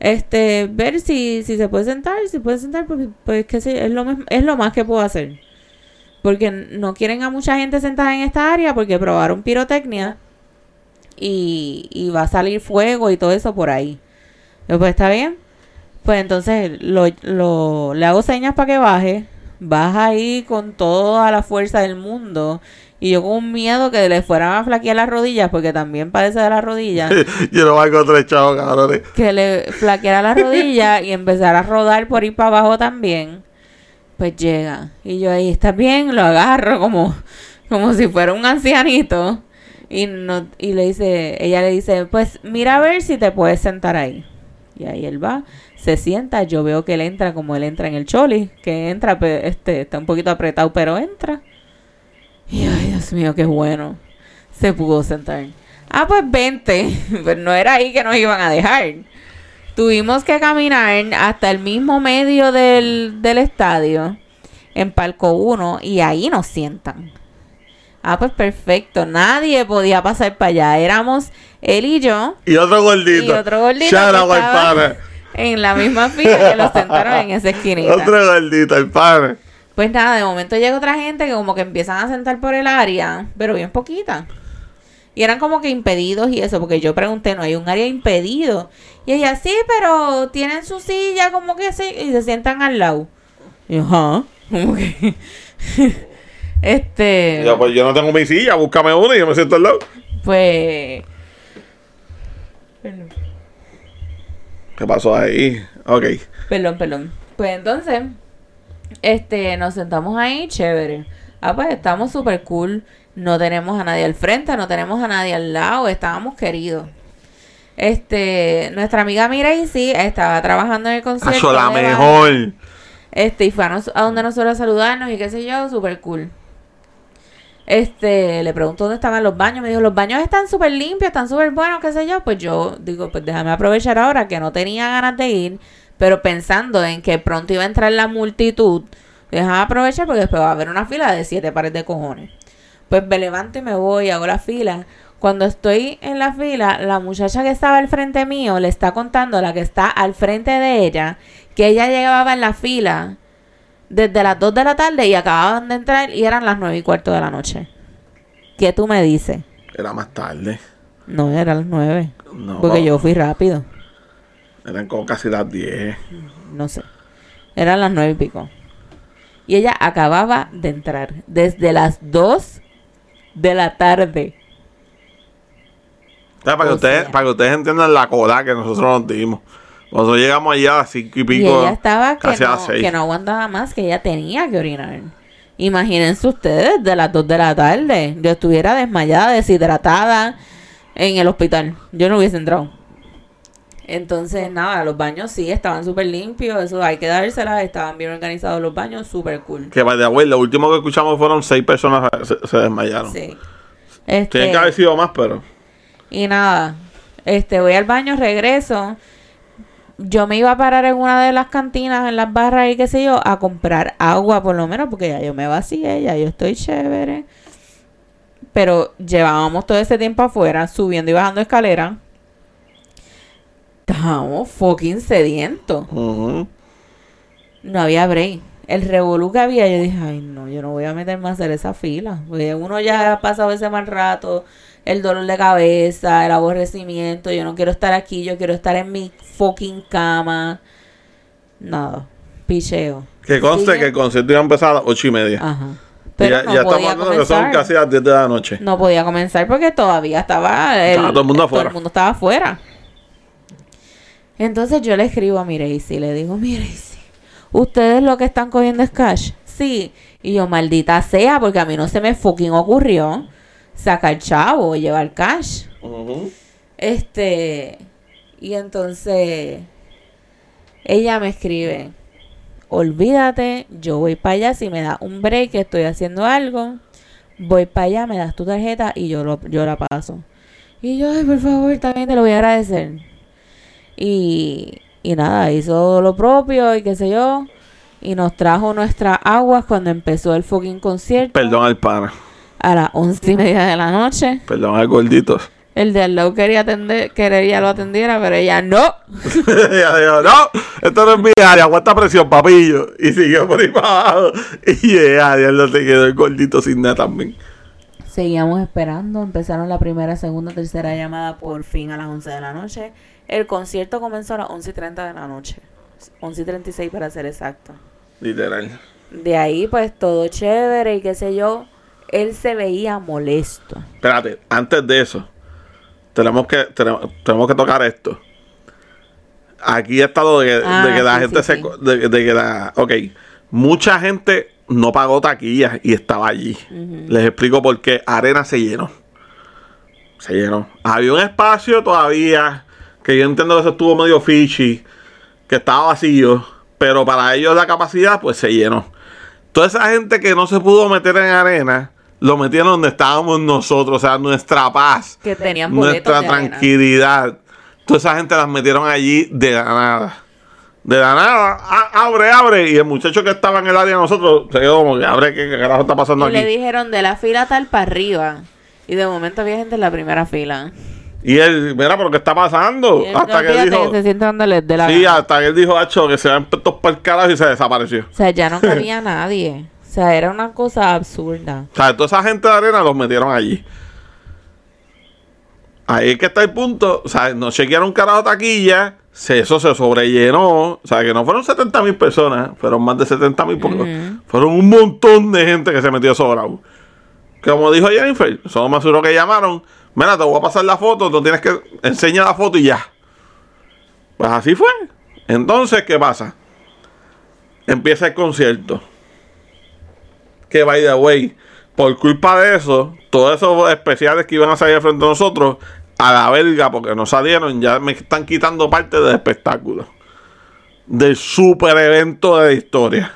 B: Este, ver si, si se puede sentar, si puede sentar, pues, pues que es lo, es lo más que puedo hacer. Porque no quieren a mucha gente sentada en esta área porque probaron pirotecnia y, y va a salir fuego y todo eso por ahí. Pues está bien. Pues entonces lo, lo, le hago señas para que baje. Baja ahí con toda la fuerza del mundo. Y yo con un miedo que le fueran a flaquear las rodillas, porque también padece de las rodillas. *laughs*
A: Yo no valgo tres chavos, cabrones.
B: que le flaqueara la rodilla y empezara a rodar por ir para abajo también, pues llega. Y yo ahí, ¿está bien? Lo agarro como, como si fuera un ancianito. Y, no, y le dice, ella le dice, pues mira a ver si te puedes sentar ahí. Y ahí él va, se sienta, yo veo que él entra como él entra en el choli, que entra, este, está un poquito apretado, pero entra. Y ay, Dios mío, qué bueno. Se pudo sentar. Ah, pues vente. *laughs* Pero no era ahí que nos iban a dejar. Tuvimos que caminar hasta el mismo medio del, del estadio, en Palco 1, y ahí nos sientan. Ah, pues perfecto. Nadie podía pasar para allá. Éramos él y yo
A: Y otro gordito.
B: y otro gordito
A: Shout out al.
B: En la misma fila que los sentaron en esa esquinita.
A: Otro gordito, el pana.
B: Pues nada, de momento llega otra gente que como que empiezan a sentar por el área, pero bien poquita. Y eran como que impedidos y eso, porque yo pregunté, no hay un área impedido. Y ella, sí, pero tienen su silla como que sí, y se sientan al lado. Y yo, *laughs* como que... este...
A: Yo, pues yo no tengo mi silla, búscame una y yo me siento al lado.
B: Pues...
A: ¿Qué pasó ahí? Ok.
B: Perdón, perdón. Pues entonces, este, nos sentamos ahí, chévere. Ah, pues estamos súper cool. No tenemos a nadie al frente, no tenemos a nadie al lado, estábamos queridos. Este, nuestra amiga Mireille sí estaba trabajando en el concierto.
A: Hacho, la mejor.
B: Este, y fue a, nos- a donde nosotros a saludarnos y qué sé yo, súper cool. Este, le preguntó dónde estaban los baños. Me dijo, los baños están súper limpios, están súper buenos, qué sé yo. Pues yo digo, pues déjame aprovechar ahora que no tenía ganas de ir, pero pensando en que pronto iba a entrar la multitud, déjame aprovechar porque después va a haber una fila de siete pares de cojones. Pues me levanto y me voy, hago la fila. Cuando estoy en la fila, la muchacha que estaba al frente mío le está contando a la que está al frente de ella que ella llevaba en la fila desde las 2 de la tarde y acababan de entrar y eran las 9 y cuarto de la noche. ¿Qué tú me dices?
A: Era más tarde.
B: No, eran las 9.
A: No,
B: Porque yo fui rápido.
A: Eran como casi las 10.
B: No sé. Eran las 9 y pico. Y ella acababa de entrar desde las 2 de la tarde.
A: O sea, para, que ustedes, para que ustedes entiendan la cola que nosotros nos dimos. Nosotros llegamos allá a 5 y
B: Y
A: pico.
B: ella estaba que
A: casi a
B: no,
A: las 6.
B: que no aguantaba más, que ella tenía que orinar. Imagínense ustedes, de las 2 de la tarde, yo estuviera desmayada, deshidratada en el hospital. Yo no hubiese entrado. Entonces, nada, los baños sí estaban súper limpios, eso hay que dárselas, estaban bien organizados los baños, súper cool.
A: Que, by the way, lo último que escuchamos fueron 6 personas se, se desmayaron.
B: Sí. Este,
A: Tienen que haber sido más, pero.
B: Y nada, este, voy al baño, regreso. Yo me iba a parar en una de las cantinas, en las barras y qué sé yo, a comprar agua por lo menos, porque ya yo me vacié, ya yo estoy chévere. Pero llevábamos todo ese tiempo afuera, subiendo y bajando escaleras. estábamos fucking sedientos. No había break. El revolú que había, yo dije, ay no, yo no voy a meterme a hacer esa fila. Porque uno ya ha pasado ese mal rato, el dolor de cabeza, el aborrecimiento. Yo no quiero estar aquí, yo quiero estar en mi fucking cama. Nada, picheo.
A: Que conste que el concierto iba a empezar a las ocho y media.
B: Ajá. Pero
A: ya,
B: no
A: ya estamos
B: podía
A: hablando que son
B: comenzar.
A: casi las 10 de la noche.
B: No podía comenzar porque todavía estaba el,
A: Estaba todo el mundo afuera.
B: Todo el mundo estaba afuera. Entonces yo le escribo a Miracy, le digo, Miracy, ¿ustedes lo que están cogiendo es cash? Sí. Y yo, maldita sea, porque a mí no se me fucking ocurrió sacar chavo y llevar cash. Este, y entonces ella me escribe, olvídate, yo voy para allá, si me da un break, estoy haciendo algo, voy para allá, me das tu tarjeta y yo, lo, yo la paso. Y yo, ay, por favor, también te lo voy a agradecer. Y, y nada, hizo lo propio y qué sé yo. Y nos trajo nuestras aguas cuando empezó el fucking concierto.
A: Perdón al pana.
B: A las once y media de la noche.
A: Perdón al gordito.
B: El de al lado quería atender, quería lo atendiera, pero ella no. *laughs*
A: Ella dijo, no, esto no es mi área, aguanta presión, papillo. Y siguió por ahí para abajo. Y ya, Dios lo te quedó el gordito sin nada también.
B: Seguíamos esperando, empezaron la primera, segunda, tercera llamada por fin a las 11 de la noche. El concierto comenzó a las 11 y 30 de la noche. 11 y 36 para ser exacto.
A: Literal.
B: De ahí pues todo chévere y qué sé yo. Él se veía molesto.
A: Espérate, antes de eso, tenemos que, tenemos, tenemos que tocar esto. Aquí está lo de que,
B: Ah,
A: de que la
B: sí,
A: gente
B: sí,
A: se.
B: sí.
A: De, de que la. Ok. Mucha gente no pagó taquillas y estaba allí. Les explico por qué. Arena se llenó. Se llenó. Había un espacio todavía que yo entiendo que eso estuvo medio fishy, que estaba vacío, pero para ellos la capacidad pues se llenó. Toda esa gente que no se pudo meter en arena, lo metieron donde estábamos nosotros, o sea, nuestra paz,
B: Que tenían boletos
A: nuestra tranquilidad. Toda esa gente las metieron allí de la nada. De la nada, a- abre, abre. Y el muchacho que estaba en el área de nosotros se quedó como que abre, ¿qué, qué carajo está pasando
B: Y le
A: aquí?
B: dijeron de la fila tal para arriba. Y de momento había gente en la primera fila.
A: Y él, mira, pero ¿qué está pasando?
B: Él,
A: hasta que
B: "Olvídate
A: dijo,
B: que se de la
A: sí,
B: gana".
A: hasta que él dijo, hacho, que se van estos para el carajo y se desapareció.
B: O sea, ya no *laughs* cabía nadie. O sea, era una cosa absurda.
A: O sea, toda esa gente de arena los metieron allí. Ahí es que está el punto. O sea, no chequearon carajo taquilla. se- Eso se sobrellenó. O sea, que no fueron 70 mil personas. Fueron más de 70 mil. porque. Fueron un montón de gente que se metió sobrado. Como dijo Jennifer, son más seguro que llamaron. Mira, te voy a pasar la foto. Tú tienes que enseñar la foto y ya. Pues así fue. Entonces, ¿qué pasa? Empieza el concierto que by the way, por culpa de eso, todos esos especiales que iban a salir frente a nosotros, a la verga, porque no salieron, ya me están quitando parte del espectáculo. Del super evento de la historia.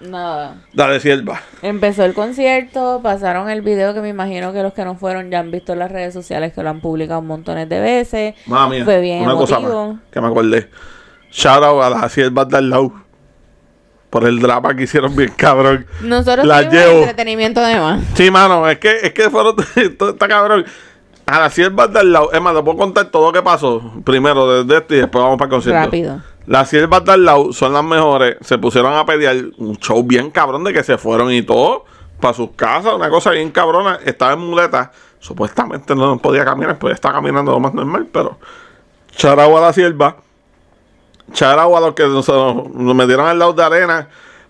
B: Nada.
A: Dale, sierva.
B: Empezó el concierto, pasaron el video que me imagino que los que no fueron ya han visto en las redes sociales que lo han publicado montones de veces.
A: Mía.
B: Fue bien
A: Una cosa
B: emotivo.
A: más que me acordé. Shout out a las siervas de al lado. Por el drama que hicieron bien cabrón.
B: Nosotros
A: La llevo.
B: entretenimiento de más.
A: Sí, mano, es que, es que fueron. *laughs* todo está cabrón. A las siervas del lado. Es más, te puedo contar todo lo que pasó. Primero desde este y después vamos para el concierto.
B: Rápido.
A: Las siervas del lado son las mejores. Se pusieron a pelear un show bien cabrón de que se fueron y todo para sus casas. Una cosa bien cabrona. Estaba en muleta. Supuestamente no podía caminar, pues estaba caminando lo más normal, pero. Charagua a la sierva. Charagua a los que nos, nos metieron al lado de arena.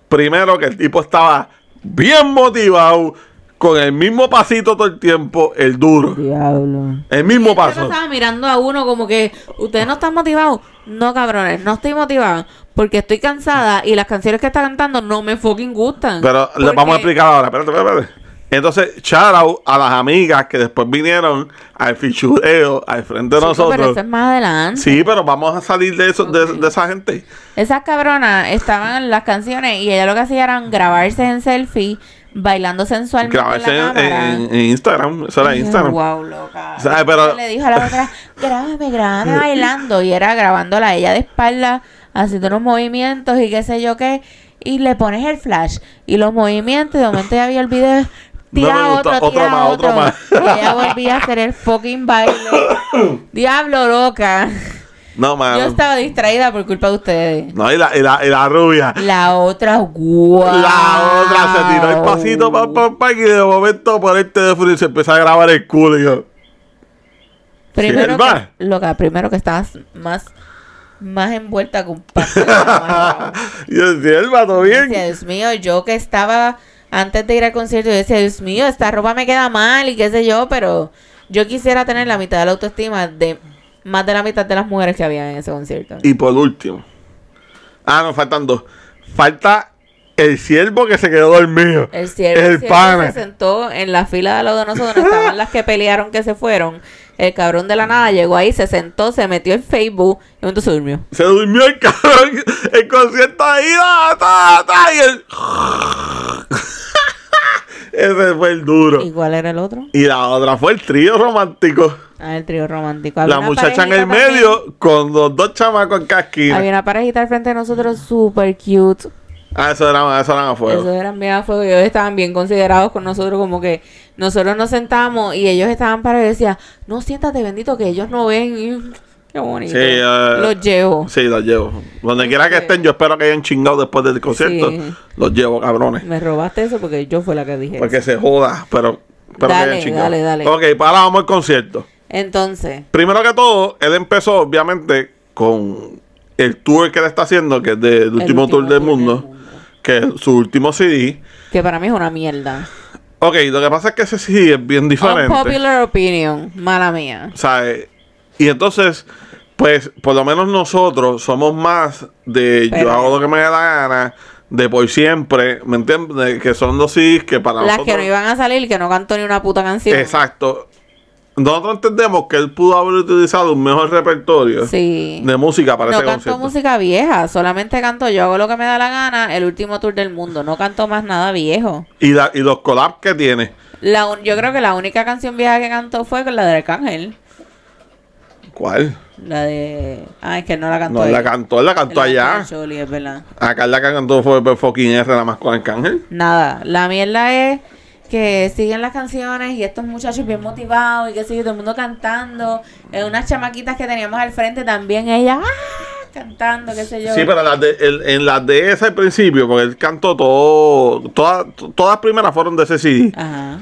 A: Primero que el tipo estaba bien motivado. Con el mismo pasito todo el tiempo. El duro.
B: Diablo.
A: El mismo
B: Yo
A: paso.
B: estaba mirando a uno como que, ¿ustedes no están motivados? No, cabrones, no estoy motivada porque estoy cansada y las canciones que está cantando no me fucking gustan.
A: Pero les
B: Porque-
A: vamos a explicar ahora. Espérate, espérate. Entonces, shout out a las amigas que después vinieron al fichureo al frente de
B: Chico, pero
A: nosotros.
B: eso es más adelante.
A: Sí, pero vamos a salir de eso, de, de esa gente.
B: Esas cabronas estaban en las canciones y ella lo que hacía era grabarse en selfie, bailando sensualmente
A: Grabarse
B: en
A: Instagram. Eso era Instagram.
B: Wow, loca.
A: O sea, pero-
B: le dijo a la otra, grábame, grábame *laughs* bailando. Y era grabándola ella de espalda, haciendo unos movimientos y qué sé yo qué. Y le pones el flash y los movimientos. De momento ya había el video. Tira
A: No
B: otro,
A: Otro
B: tira
A: más,
B: otro.
A: otro más. *laughs*
B: Ella volvía a hacer el fucking baile. *coughs* Diablo, loca.
A: No, mano.
B: Yo estaba distraída por culpa de ustedes.
A: No, y la, y la, y la rubia.
B: La otra, guau.
A: La otra se tiró el pasito, pam, pam, pam, y de momento por el teléfono y se empezó a grabar el culo. Y yo,
B: Primero que, loca, primero que estabas más, más envuelta
A: el vato *laughs* bien.
B: Dios mío, yo que estaba antes de ir al concierto, yo decía, Dios mío, esta ropa me queda mal y qué sé yo, pero yo quisiera tener la mitad de la autoestima de más de la mitad de las mujeres que había en ese concierto.
A: Y por último. Ah, nos faltan dos. Falta el siervo que se quedó dormido.
B: El ciervo,
A: El
B: el
A: pana.
B: se sentó en la fila de lado de nosotros, donde estaban las que pelearon que se fueron. El cabrón de la nada llegó ahí, se sentó, se metió en Facebook y momento se durmió.
A: Se durmió el *laughs* cabrón. El concierto ahí. Ta, ta, ta, y el... *laughs* Ese fue el duro.
B: ¿Y cuál era el otro?
A: Y la otra fue el trío romántico.
B: Ah, el trío romántico. Había
A: La muchacha en el
B: también.
A: medio con los dos chamacos en casquina.
B: Había una parejita al frente de nosotros súper cute.
A: Ah, eso era, eso eran afuera.
B: Esos eran bien a fuego. Ellos estaban bien considerados con nosotros. Como que nosotros nos sentamos y ellos estaban para y decía, no siéntate bendito que ellos no ven. Y, qué bonito.
A: Sí, eh,
B: Los llevo.
A: Sí, los llevo. Donde quiera que estén, yo espero que hayan chingado después del concierto.
B: Sí.
A: Los llevo, cabrones.
B: Me robaste eso porque yo fue la que dije.
A: Porque
B: eso.
A: se joda, pero, pero que
B: Dale,
A: hayan chingado.
B: dale, dale.
A: Ok, para vamos al concierto.
B: Entonces,
A: Primero que todo, él empezó, obviamente, con el tour que él está haciendo, que es del
B: el
A: último, tour del mundo, que es su último CD.
B: Que para mí es una mierda.
A: Ok, lo que pasa es que ese CD es bien diferente.
B: Unpopular opinion. Mala mía.
A: ¿sabes? Y entonces, pues, por lo menos nosotros somos más de
B: Pero-
A: yo hago lo que me dé la gana, de por siempre, ¿me entiendes? De que son dos CDs que para
B: Las
A: nosotros...
B: que no iban a salir, que no cantó ni una puta canción.
A: Exacto. Nosotros entendemos que él pudo haber utilizado un mejor repertorio
B: Sí.
A: de música para
B: No
A: ese
B: cantó
A: concierto.
B: música vieja, solamente cantó Yo hago lo que me da la gana, el último tour del mundo. No cantó más nada viejo.
A: Y, la- y los collabs que tiene.
B: La un- yo creo que la única canción vieja que cantó fue con la de Arcángel.
A: ¿Cuál?
B: La de. Ah, es que no la cantó.
A: No, él la cantó, él la cantó
B: Él la
A: allá.
B: Choli, es verdad.
A: Acá la que cantó fue fucking R, nada más con Arcángel.
B: Nada, la mierda es que siguen las canciones y estos muchachos bien motivados y que sigue todo el mundo cantando. Eh, unas chamaquitas que teníamos al frente también, ella ¡ah! cantando, qué sé yo.
A: Sí, pero las de- el- en las de ese al principio, porque él cantó todo, todas, todas primeras fueron de ese CD.
B: Ajá.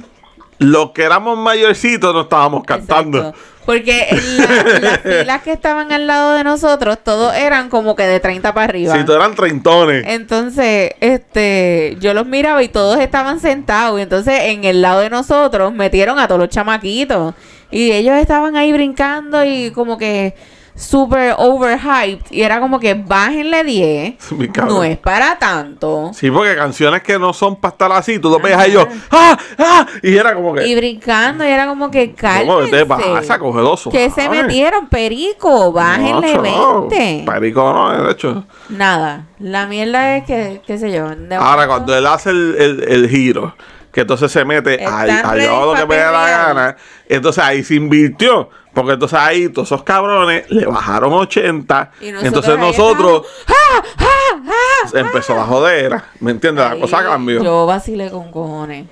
A: Los que éramos mayorcitos no estábamos cantando.
B: Exacto. Porque la- las *laughs* filas que estaban al lado de nosotros, todos eran como que de 30 para arriba.
A: Si todos eran treintones.
B: Entonces, este, yo los miraba y todos estaban sentados. Y entonces, en el lado de nosotros, metieron a todos los chamaquitos. Y ellos estaban ahí brincando y como que super overhyped. Y era como que bájenle 10.
A: Mi cabrón.
B: No es para tanto.
A: Sí, porque canciones que no son para estar así, tú lo ves ahí yo, ¡ah! ¡ah! Y era como que.
B: Y brincando, y era como que
A: ¿Cómo te pasa?
B: cálmense.
A: Cogedoso.
B: Que se metieron, perico, bájenle 20.
A: Perico no, de hecho.
B: Nada, la mierda es que, qué sé yo.
A: Ahora,
B: momento-
A: cuando él hace el, el, el giro, que entonces se mete a
B: ready
A: yo lo que me dé la gana, entonces ahí se invirtió. Porque entonces ahí todos esos cabrones le bajaron 80.
B: Y nosotros
A: entonces nosotros
B: ¡Ah! ¡Ah! ¡Ah!
A: empezó la jodera. ¿Me entiendes? La cosa cambió.
B: Yo vacilé con cojones.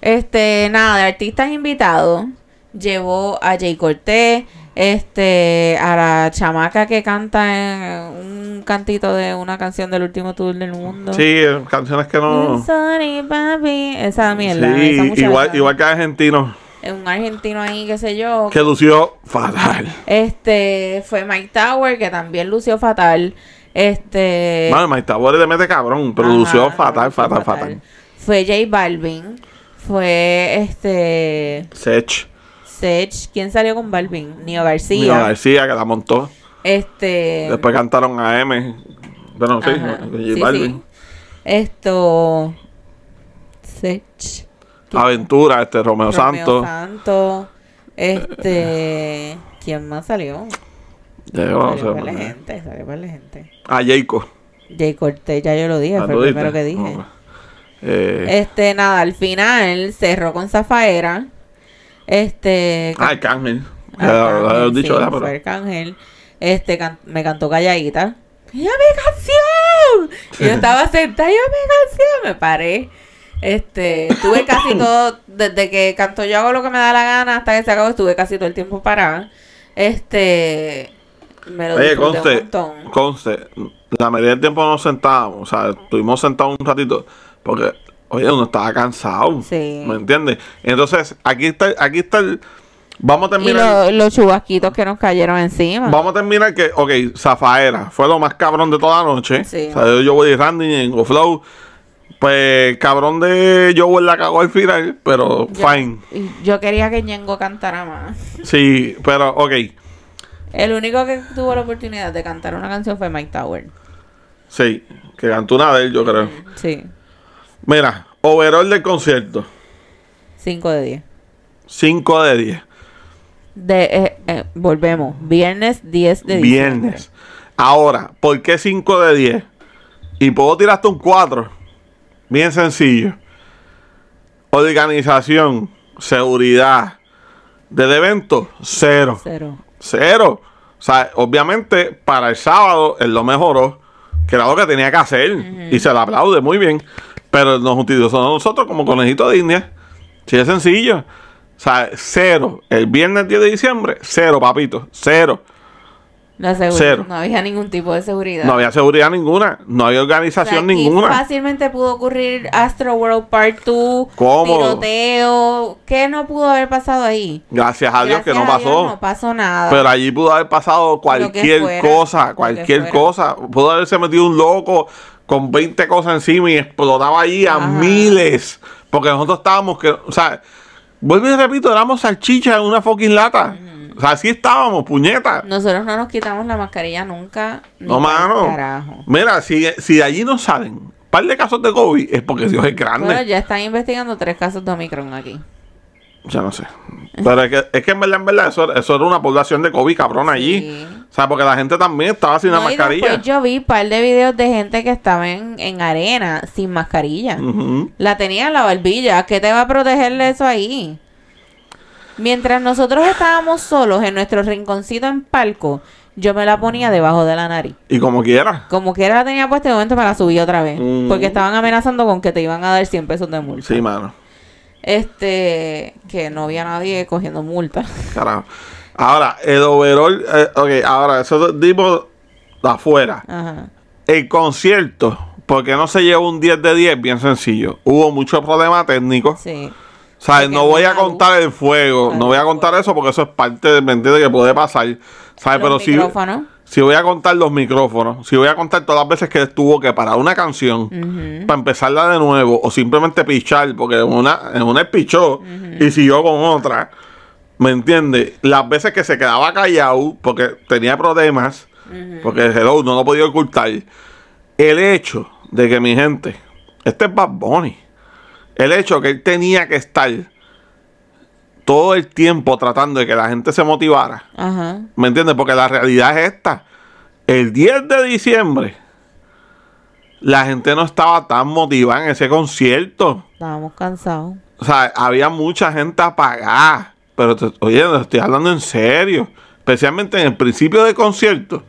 B: Este, nada, de artistas invitados. Llevó a Jay Cortés, este, a la chamaca que canta en un cantito de una canción del último tour del mundo.
A: Sí, eh, canciones que no.
B: Sorry, papi. Esa mierda.
A: Sí,
B: esa
A: igual, igual que argentino,
B: Es un argentino ahí, qué sé yo.
A: que lució fatal.
B: Este, fue Mike Tower, que también lució fatal. Este.
A: Mano, Mike Tabore le mete cabrón, pero
B: Ajá,
A: lució fatal, fatal, fatal.
B: Fue J Balvin. Fue este.
A: Sech,
B: Sech. ¿Quién salió con Balvin? Nio García.
A: Nino García, que la montó.
B: Este.
A: Después cantaron a M. Bueno, sí, J
B: sí,
A: Balvin.
B: sí. Esto. Sech.
A: Aventura, este Romeo,
B: Romeo
A: Santos.
B: Santos. Este. *laughs* ¿Quién más salió? Salió para la gente, salió para la gente.
A: Ah, Jayco.
B: Jay Cortés, ya yo lo dije,
A: Ah,
B: fue
A: ¿tú
B: el primero que dije.
A: Ok. Eh,
B: Este, nada, al final cerró con Zafaera. Este.
A: ah, Arcángel.
B: Arcángel,
A: lo habías dicho,
B: sí, fue
A: Pero,
B: Arcángel. Este, can- me cantó calladita. ¡Ya mi canción! Yo estaba sentada, ¡ya mi canción! Me paré. Este, estuve casi *coughs* todo, desde que canto yo hago lo que me da la gana hasta que se acabó, estuve casi todo el tiempo parada. Este, Me lo
A: Oye,
B: un
A: conste, conste, la mayoría del tiempo nos sentábamos, o sea, estuvimos sentados un ratito, porque, oye, uno estaba cansado,
B: Sí.
A: ¿me entiendes? Entonces, aquí está, aquí está el, vamos a
B: Y
A: terminar,
B: lo- los chubasquitos que nos cayeron encima.
A: vamos a terminar que, ok, Zafaera fue lo más cabrón de toda la noche,
B: Sí.
A: o sea, yo voy Randy en Flow, pues, cabrón de Joel la cagó al final, pero,
B: Yo-
A: fine,
B: Yo quería que Ñengo cantara más.
A: sí, pero, ok,
B: El único que tuvo la oportunidad de cantar una canción fue Mike Tower.
A: sí, que cantó una de él, yo creo.
B: Sí,
A: Mira, overall del concierto.
B: 5 de 10.
A: 5 de 10.
B: De, eh, eh, volvemos. Viernes 10 de diciembre.
A: Viernes. Ahora, ¿por qué 5 de 10? Y puedo tirar hasta un 4. Bien sencillo. Organización, seguridad del evento, cero.
B: Cero.
A: Cero. O sea, obviamente para el sábado él lo mejoró, que era lo que tenía que hacer. Y se le aplaude muy bien. Pero nos utilizó a nosotros como conejito de India. Sí, es sencillo. O sea, cero. El viernes 10 de diciembre, cero, papito. Cero.
B: La seguridad.
A: Cero.
B: No había ningún tipo de seguridad.
A: No había seguridad ninguna. No había
B: O sea,
A: organización ninguna.
B: Fácilmente pudo ocurrir Astro World Part 2,
A: Cómodo.
B: tiroteo. ¿Qué no pudo haber pasado ahí?
A: Gracias a Dios que no
B: a Dios
A: pasó.
B: no pasó nada.
A: Pero allí pudo haber pasado cualquier
B: fuera,
A: cosa, cualquier cosa. Pudo haberse metido un loco con 20 cosas encima y explotaba allí a
B: Ajá.
A: miles. Porque nosotros estábamos que, o sea, vuelvo y repito, éramos salchicha en una fucking lata. O sea, así estábamos, puñeta.
B: Nosotros no nos quitamos la mascarilla nunca.
A: No, mano.
B: Carajo.
A: Mira, si, si de allí no salen un par de casos de COVID, es porque Dios es grande.
B: Bueno, ya están investigando tres casos de Omicron aquí.
A: Ya no sé. Pero es que, es que en verdad, en verdad, eso, eso era una población de COVID cabrón allí.
B: Sí.
A: O sea, porque la gente también estaba sin la
B: No, y
A: mascarilla.
B: después yo vi un par de videos de gente que estaba en, en arena sin mascarilla. La tenía en la barbilla. ¿Qué te va a proteger de eso ahí? Mientras nosotros estábamos solos en nuestro rinconcito en palco, yo me la ponía debajo de la nariz.
A: Y como quiera.
B: Como quiera la tenía puesta, de momento me la subí otra vez.
A: Mm.
B: Porque estaban amenazando con que te iban a dar 100 pesos de multa.
A: Sí, mano.
B: Este, que no había nadie cogiendo multa. *laughs*
A: Carajo. Ahora, el overall. eh, ok, ahora, eso dimos de afuera.
B: Ajá.
A: El concierto, porque no se llevó un 10 de 10, bien sencillo. Hubo muchos problemas técnicos.
B: Sí.
A: ¿Sabes?
B: Se
A: No voy a contar el fuego. No voy a contar eso porque eso es parte de, ¿me entiendes? Que puede pasar. ¿Sabes? Pero
B: micrófonos.
A: Si voy a contar los micrófonos, si voy a contar todas las veces que tuvo que parar una canción para empezarla de nuevo o simplemente pichar, porque en una, en una pichó y siguió con otra, ¿me entiendes? Las veces que se quedaba callado porque tenía problemas, porque hello, no lo podía ocultar. El hecho de que mi gente, este es Bad Bunny, el hecho que él tenía que estar todo el tiempo tratando de que la gente se motivara.
B: Ajá.
A: ¿Me entiendes? Porque la realidad es esta. El 10 de diciembre, la gente no estaba tan motivada en ese concierto.
B: Estábamos cansados.
A: O sea, había mucha gente apagada. Pero, te- oye, estoy hablando en serio. Especialmente en el principio del concierto.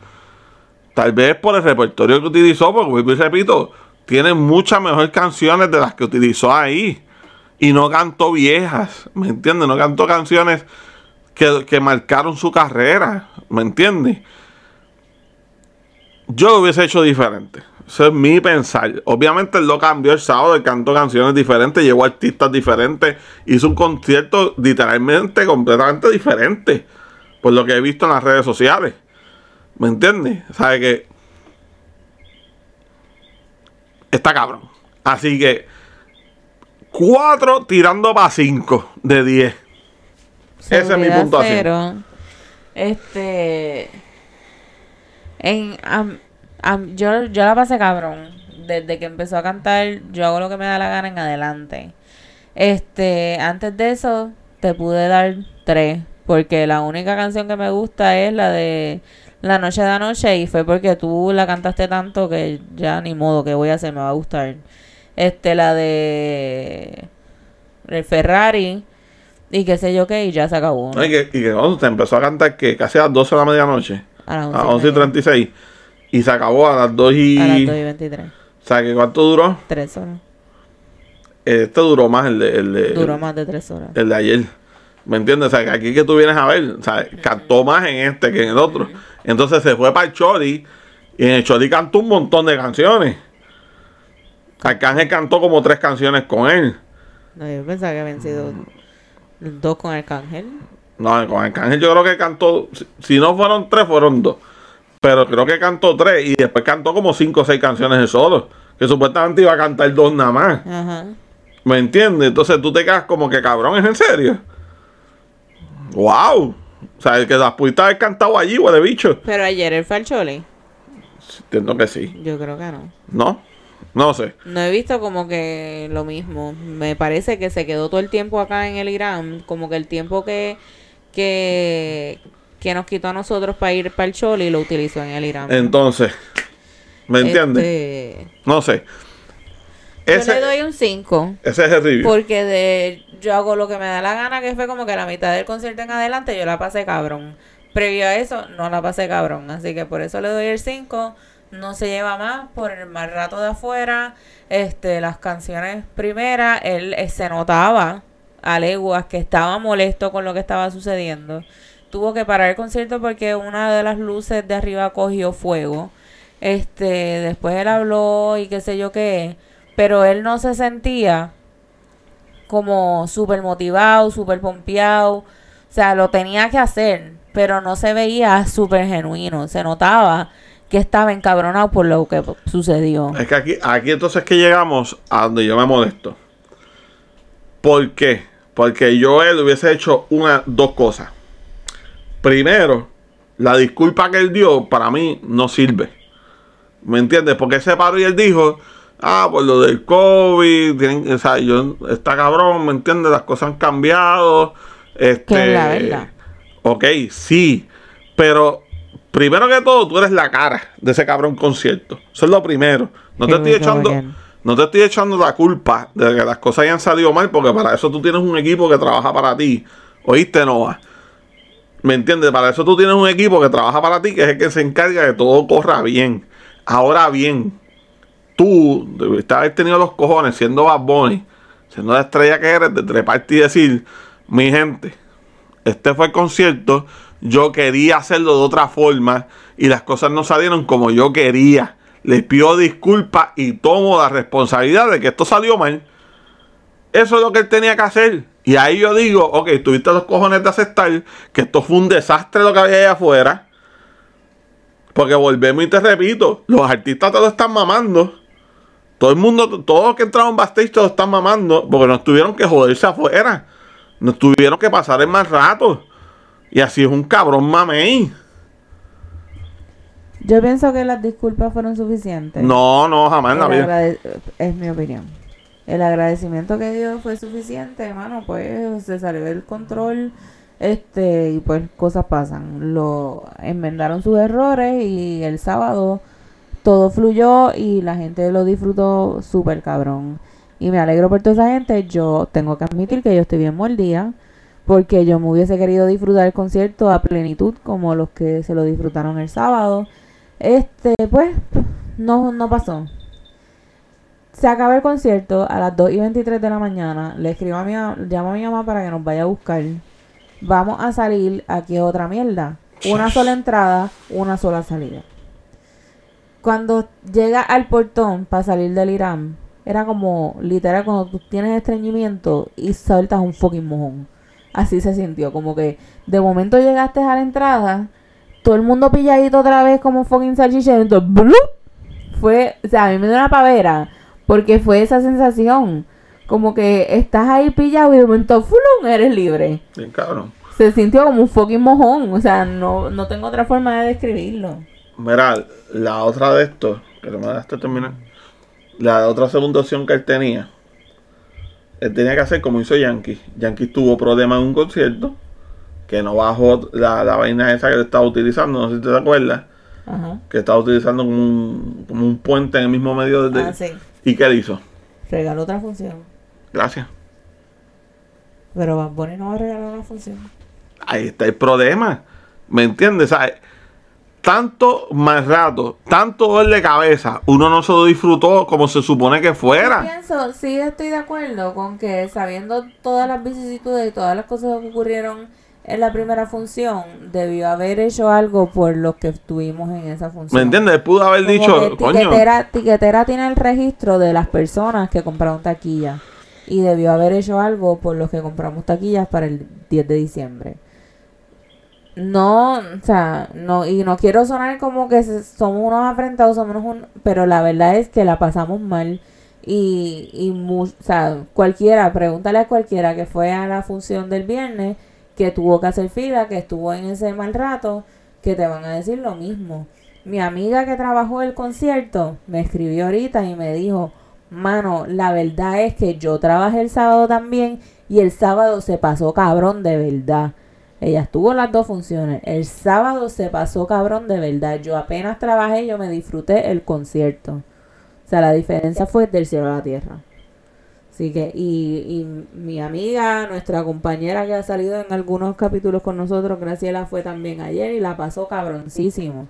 A: Tal vez por el repertorio que utilizó, porque repito, tiene muchas mejores canciones de las que utilizó ahí. Y no cantó viejas, ¿me entiendes? No cantó canciones que, que marcaron su carrera, ¿me entiendes? Yo lo hubiese hecho diferente. Eso es mi pensar. Obviamente él lo cambió el sábado, él cantó canciones diferentes, llevó artistas diferentes, hizo un concierto literalmente completamente diferente. Por lo que he visto en las redes sociales. ¿Me entiendes? ¿Sabe que Está cabrón. Así que 4 tirando para 5 de 10. Esa es mi puntuación.
B: cero. Este. En, am- yo, yo la pasé cabrón. Desde que empezó a cantar, yo hago lo que me da la gana en adelante. Este, antes de eso, te pude dar tres. Porque la única canción que me gusta es la de La Noche de Anoche. Y fue porque tú la cantaste tanto que ya ni modo que voy a hacer, me va a gustar. Este, la de. El Ferrari. Y qué sé yo qué, y ya se acabó. ¿no?
A: Y que, y que cuando te empezó a cantar que casi a las 12 de la medianoche.
B: A las
A: A
B: 11
A: 11 y 36. Y se acabó a las 2 y...
B: A las 2 y 23.
A: O sea, que ¿cuánto duró?
B: Tres horas.
A: Este duró más el de, el de,
B: Duró más de tres horas.
A: el de ayer. ¿Me entiendes? O sea, que aquí que tú vienes a ver, o sea, cantó más en este que en el otro. Entonces se fue para el Chori y en el Chori cantó un montón de canciones. Arcángel cantó como tres canciones con él.
B: No, yo pensaba que habían sido dos con Arcángel.
A: No, con Arcángel yo creo que cantó, si- si no fueron tres, fueron dos. Pero creo que cantó tres y después cantó como cinco o seis canciones solo. Que supuestamente iba a cantar dos nada más.
B: Ajá.
A: ¿Me entiendes? Entonces tú te quedas como que cabrón, ¿es en serio? ¡Wow! O sea, el que las pudiste haber cantado allí, huele bicho.
B: Pero ayer él fue al Choli.
A: Entiendo que sí.
B: Yo creo que no.
A: ¿No? No sé.
B: No he visto como que lo mismo. Me parece que se quedó todo el tiempo acá en el Irán. Como que el tiempo que, que, que nos quitó a nosotros para ir para el Choli lo utilizó en el Irán.
A: Entonces, ¿me entiendes?
B: Este,
A: No sé.
B: Yo le doy un 5.
A: ese es el review.
B: Porque de yo hago lo que me da la gana, que fue como que la mitad del concierto en adelante yo la pasé cabrón. Previo a eso, no la pasé cabrón. Así que por eso le doy el 5. No se lleva más por el mal rato de afuera. Este, las canciones primeras, él eh, se notaba a leguas que estaba molesto con lo que estaba sucediendo. Tuvo que parar el concierto porque una de las luces de arriba cogió fuego. Este, después él habló y qué sé yo qué. Pero él no se sentía como súper motivado, súper pompeado. O sea, lo tenía que hacer, pero no se veía súper genuino. Se notaba que estaba encabronado por lo que sucedió.
A: Es que aquí, aquí entonces que llegamos a donde yo me molesto. ¿Por qué? Porque yo él hubiese hecho una, dos cosas. Primero, la disculpa que él dio para mí no sirve. ¿Me entiendes? Porque ese paró y él dijo, ah, por lo del COVID, tienen, o sea, yo, está cabrón, ¿me entiendes? Las cosas han cambiado. Este,
B: Que la verdad.
A: Ok, sí, pero primero que todo, tú eres la cara de ese cabrón concierto. Eso es lo primero. No te estoy echando, no te estoy echando la culpa de que las cosas hayan salido mal, porque para eso tú tienes un equipo que trabaja para ti. ¿Oíste, Nova? ¿Me entiendes? Para eso tú tienes un equipo que trabaja para ti, que es el que se encarga de que todo corra bien. Ahora bien, tú debiste haber tenido los cojones siendo Bad siendo la estrella que eres, de treparte y decir, mi gente, este fue el concierto, yo quería hacerlo de otra forma y las cosas no salieron como yo quería. Les pido disculpas y tomo la responsabilidad de que esto salió mal. Eso es lo que él tenía que hacer. Y ahí yo digo, ok, tuviste los cojones de aceptar que esto fue un desastre lo que había allá afuera. Porque volvemos y te repito, los artistas te están mamando. Todo el mundo, todos los que entraron backstage lo están mamando. Porque no tuvieron que joderse afuera. No tuvieron que pasar el más rato. Y así es un cabrón mamey.
B: Yo pienso que las disculpas fueron suficientes.
A: No, no, jamás en la vida.
B: Es mi opinión. El agradecimiento que dio fue suficiente, hermano, pues se salió del control, este, y pues cosas pasan. Lo enmendaron sus errores y el sábado todo fluyó y la gente lo disfrutó súper cabrón. Y me alegro por toda esa gente. Yo tengo que admitir que yo estoy bien mordida porque yo me hubiese querido disfrutar el concierto a plenitud como los que se lo disfrutaron el sábado. Este, pues, no, no pasó. Se acaba el concierto a las 2 y 23 de la mañana. Le escribo a mi llamo a mi mamá para que nos vaya a buscar. Vamos a salir. Aquí es otra mierda. Una sola entrada, una sola salida. Cuando llega al portón para salir del Irán, era como literal cuando tú tienes estreñimiento y sueltas un fucking mojón. Así se sintió, como que de momento llegaste a la entrada, todo el mundo pilladito otra vez como fucking salchicha entonces ¡blup! fue, o sea, a mí me dio una pavera porque fue esa sensación, como que estás ahí pillado y de momento ¡fulum! eres libre.
A: Bien, cabrón.
B: Se sintió como un fucking mojón, o sea, no, no tengo otra forma de describirlo.
A: Mira, la otra de esto, que no me dejaste terminar. La otra segunda opción que él tenía. Él tenía que hacer como hizo Yankee. Yankee tuvo problemas en un concierto. Que no bajó la, la vaina esa que él estaba utilizando. No sé si te acuerdas. Que estaba utilizando como un, como un puente en el mismo medio de.
B: Ah, sí.
A: ¿Y qué él hizo?
B: Regaló otra función.
A: Gracias.
B: Pero Bad Bunny no va a regalar una función.
A: Ahí está el problema. ¿Me entiendes? ¿Sabes? Tanto más rato, tanto dolor de cabeza, uno no se lo disfrutó como se supone que
B: Yo
A: fuera.
B: pienso, sí estoy de acuerdo con que sabiendo todas las vicisitudes y todas las cosas que ocurrieron en la primera función, debió haber hecho algo por lo que estuvimos en esa función.
A: ¿Me entiendes? Pudo haber
B: Como
A: dicho,
B: que
A: coño.
B: tiquetera, tiquetera tiene el registro de las personas que compraron taquilla. Y debió haber hecho algo por los que compramos taquillas para el 10 de diciembre. No, o sea, no, y no quiero sonar como que somos unos afrentados, somos unos un, pero la verdad es que la pasamos mal. Y, y mu- o sea, cualquiera, pregúntale a cualquiera que fue a la función del viernes, que tuvo que hacer fila, que estuvo en ese mal rato, que te van a decir lo mismo. Mi amiga que trabajó el concierto me escribió ahorita y me dijo, mano, la verdad es que yo trabajé el sábado también y el sábado se pasó cabrón de verdad. Ella estuvo en las dos funciones. El sábado se pasó cabrón de verdad. Yo apenas trabajé, yo me disfruté el concierto. O sea, la diferencia fue del cielo a la tierra. Así que, y, y mi amiga, nuestra compañera que ha salido en algunos capítulos con nosotros, Graciela, fue también ayer y la pasó cabroncísimo.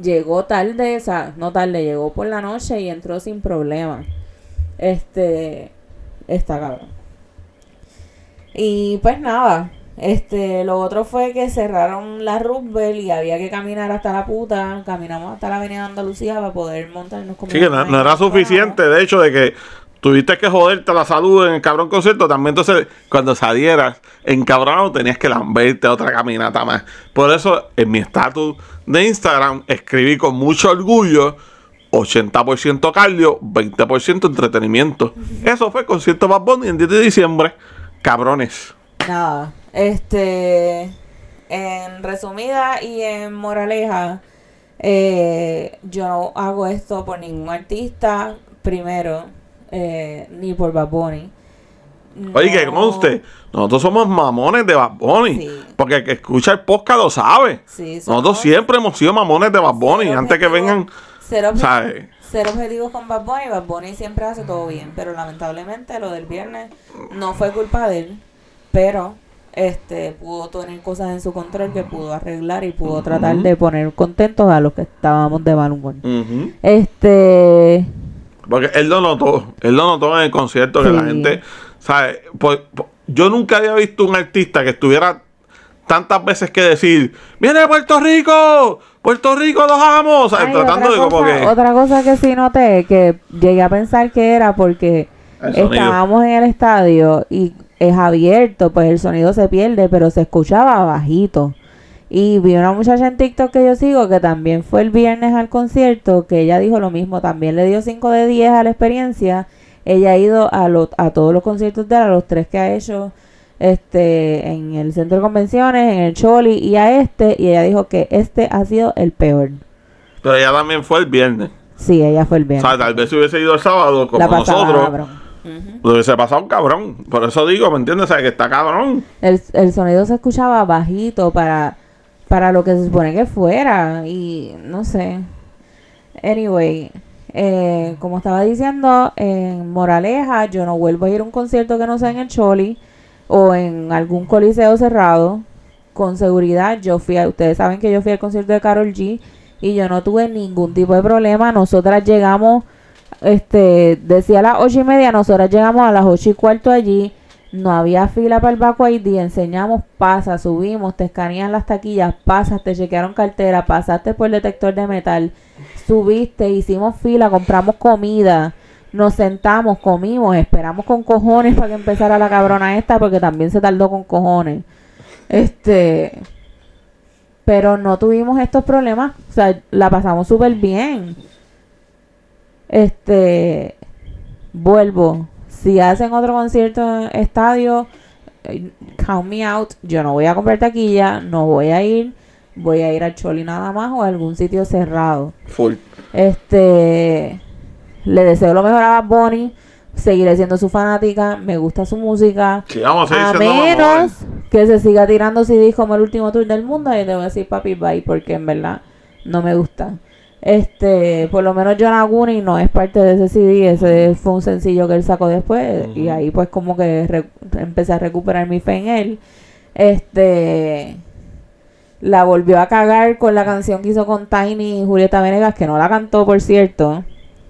B: Llegó tarde, o sea, no tarde, llegó por la noche y entró sin problema. Este, está cabrón. Y pues nada, este, lo otro fue que cerraron la Roosevelt y había que caminar hasta la puta. Caminamos hasta la avenida Andalucía para poder montarnos como
A: Sí, que no, no era suficiente, de hecho, de que tuviste que joderte la salud en el cabrón concierto. También, entonces, cuando salieras encabronado, tenías que lamberte otra caminata más. Por eso, en mi estatus de Instagram, escribí con mucho orgullo. 80% cardio, 20% entretenimiento. Eso fue concierto Bad Bunny el 10 de diciembre. Cabrones.
B: Nada, este, en resumida y en moraleja, eh, yo no hago esto por ningún artista, primero, eh, ni por Bad Bunny.
A: Oye, que
B: No-
A: conste, nosotros somos mamones de Bad Bunny.
B: Sí.
A: Porque el que escucha el podcast lo sabe.
B: Sí,
A: Nosotros siempre hemos sido mamones de Bad Bunny.
B: Cero
A: Antes que vengan,
B: cero objetivos con Bad Bunny. Bad Bunny siempre hace todo bien. Pero lamentablemente lo del viernes no fue culpa de él. Pero este pudo tener cosas en su control que pudo arreglar y pudo tratar de poner contentos a los que estábamos de mal humor. Este.
A: Porque él lo notó. Él lo notó en el concierto que la gente, ¿sabes? Pues, pues, yo nunca había visto un artista que estuviera tantas veces que decir, ¡Viene Puerto Rico! ¡Puerto Rico los amo! Tratando de
B: otra
A: como
B: cosa,
A: que.
B: Otra cosa que sí noté, que llegué a pensar que era porque estábamos en el estadio y es abierto, pues el sonido se pierde, pero se escuchaba bajito. Y vi una muchacha en TikTok que yo sigo que también fue el viernes al concierto, que ella dijo lo mismo, también le dio 5 de 10 a la experiencia. Ella ha ido a, lo- a todos los conciertos de a los tres que ha hecho este en el centro de convenciones, en el Choli y a este, y ella dijo que este ha sido el peor.
A: Pero ella también fue el viernes.
B: Sí, ella fue el
A: O
B: viernes.
A: sea, tal vez hubiese ido el sábado, como
B: la
A: nosotros,
B: cabrón.
A: Lo hubiese pasado un cabrón. Por eso digo, ¿me entiendes? O sea, que está cabrón.
B: el, el sonido se escuchaba bajito para, para lo que se supone que fuera. Y no sé. Anyway, eh, como estaba diciendo, en Moraleja, yo no vuelvo a ir a un concierto que no sea en el Choli o en algún coliseo cerrado. Con seguridad, yo fui a, ustedes saben que yo fui al concierto de Carol G y yo no tuve ningún tipo de problema. Nosotras llegamos, este, decía a las ocho y media, nosotras llegamos a las ocho y cuarto allí. No había fila para el Baco ID, enseñamos, pasa, subimos, te escanean las taquillas, pasas, te chequearon cartera, pasaste por el detector de metal, subiste, hicimos fila, compramos comida, nos sentamos, comimos, esperamos con cojones para que empezara la cabrona esta, porque también se tardó con cojones. Este, pero no tuvimos estos problemas, o sea, la pasamos súper bien. Este, vuelvo, si hacen otro concierto en estadio, eh, count me out, yo no voy a comprar taquilla, no voy a ir, voy a ir al Choli nada más o a algún sitio cerrado.
A: Full.
B: Este, le deseo lo mejor a Bunny, seguiré siendo su fanática, me gusta su música.
A: Sí, vamos a
B: menos que se siga tirando CDs como el último tour del mundo, y te voy a decir papi bye, porque en verdad no me gusta. Este, por lo menos John Aguni no es parte de ese CD, ese fue un sencillo que él sacó después, y ahí pues como que empecé a recuperar mi fe en él. Este, la volvió a cagar con la canción que hizo con Tiny y Julieta Venegas, que no la cantó, por cierto.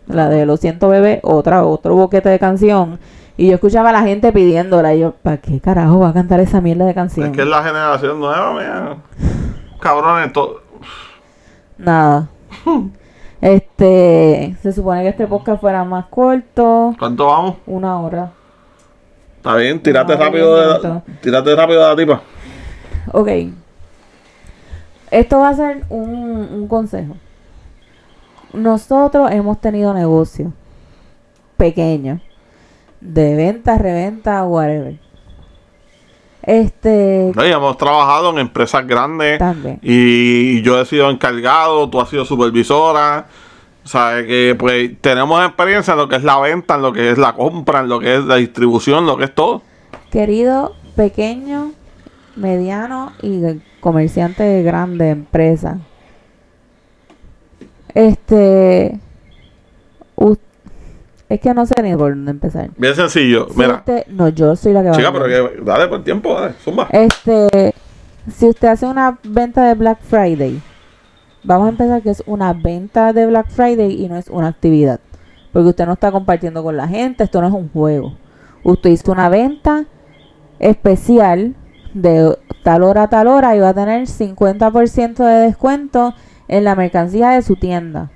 B: La de Lo siento, bebé, otra, otro boquete de canción. Y yo escuchaba a la gente pidiéndola. Y yo, ¿para qué carajo va a cantar esa mierda de canción?
A: Es que es la generación nueva, mira. Cabrones, todo.
B: Nada. Este, se supone que este podcast fuera más corto,
A: ¿Cuánto vamos?
B: una hora.
A: Está bien, tírate rápido de la, tírate rápido de la tipa.
B: Ok. Esto va a ser un, un consejo. Nosotros hemos tenido negocios pequeños de venta, reventa, whatever. Este
A: No, y hemos trabajado en empresas grandes
B: también.
A: y yo he sido encargado, tú has sido supervisora. O sea, que pues tenemos experiencia en lo que es la venta, en lo que es la compra, en lo que es la distribución, lo que es todo.
B: Querido pequeño, mediano y comerciante grande, empresa. Este. u- es que no sé ni por dónde empezar.
A: Bien sencillo.
B: Si
A: Mira,
B: usted- no, yo soy la que va
A: chica,
B: a
A: pero que, dale por tiempo, dale, zumba.
B: Este, si usted hace una venta de Black Friday, vamos a empezar que es una venta de Black Friday y no es una actividad. Porque usted no está compartiendo con la gente, esto no es un juego. Usted hizo una venta especial de tal hora a tal hora y va a tener 50% de descuento en la mercancía de su tienda.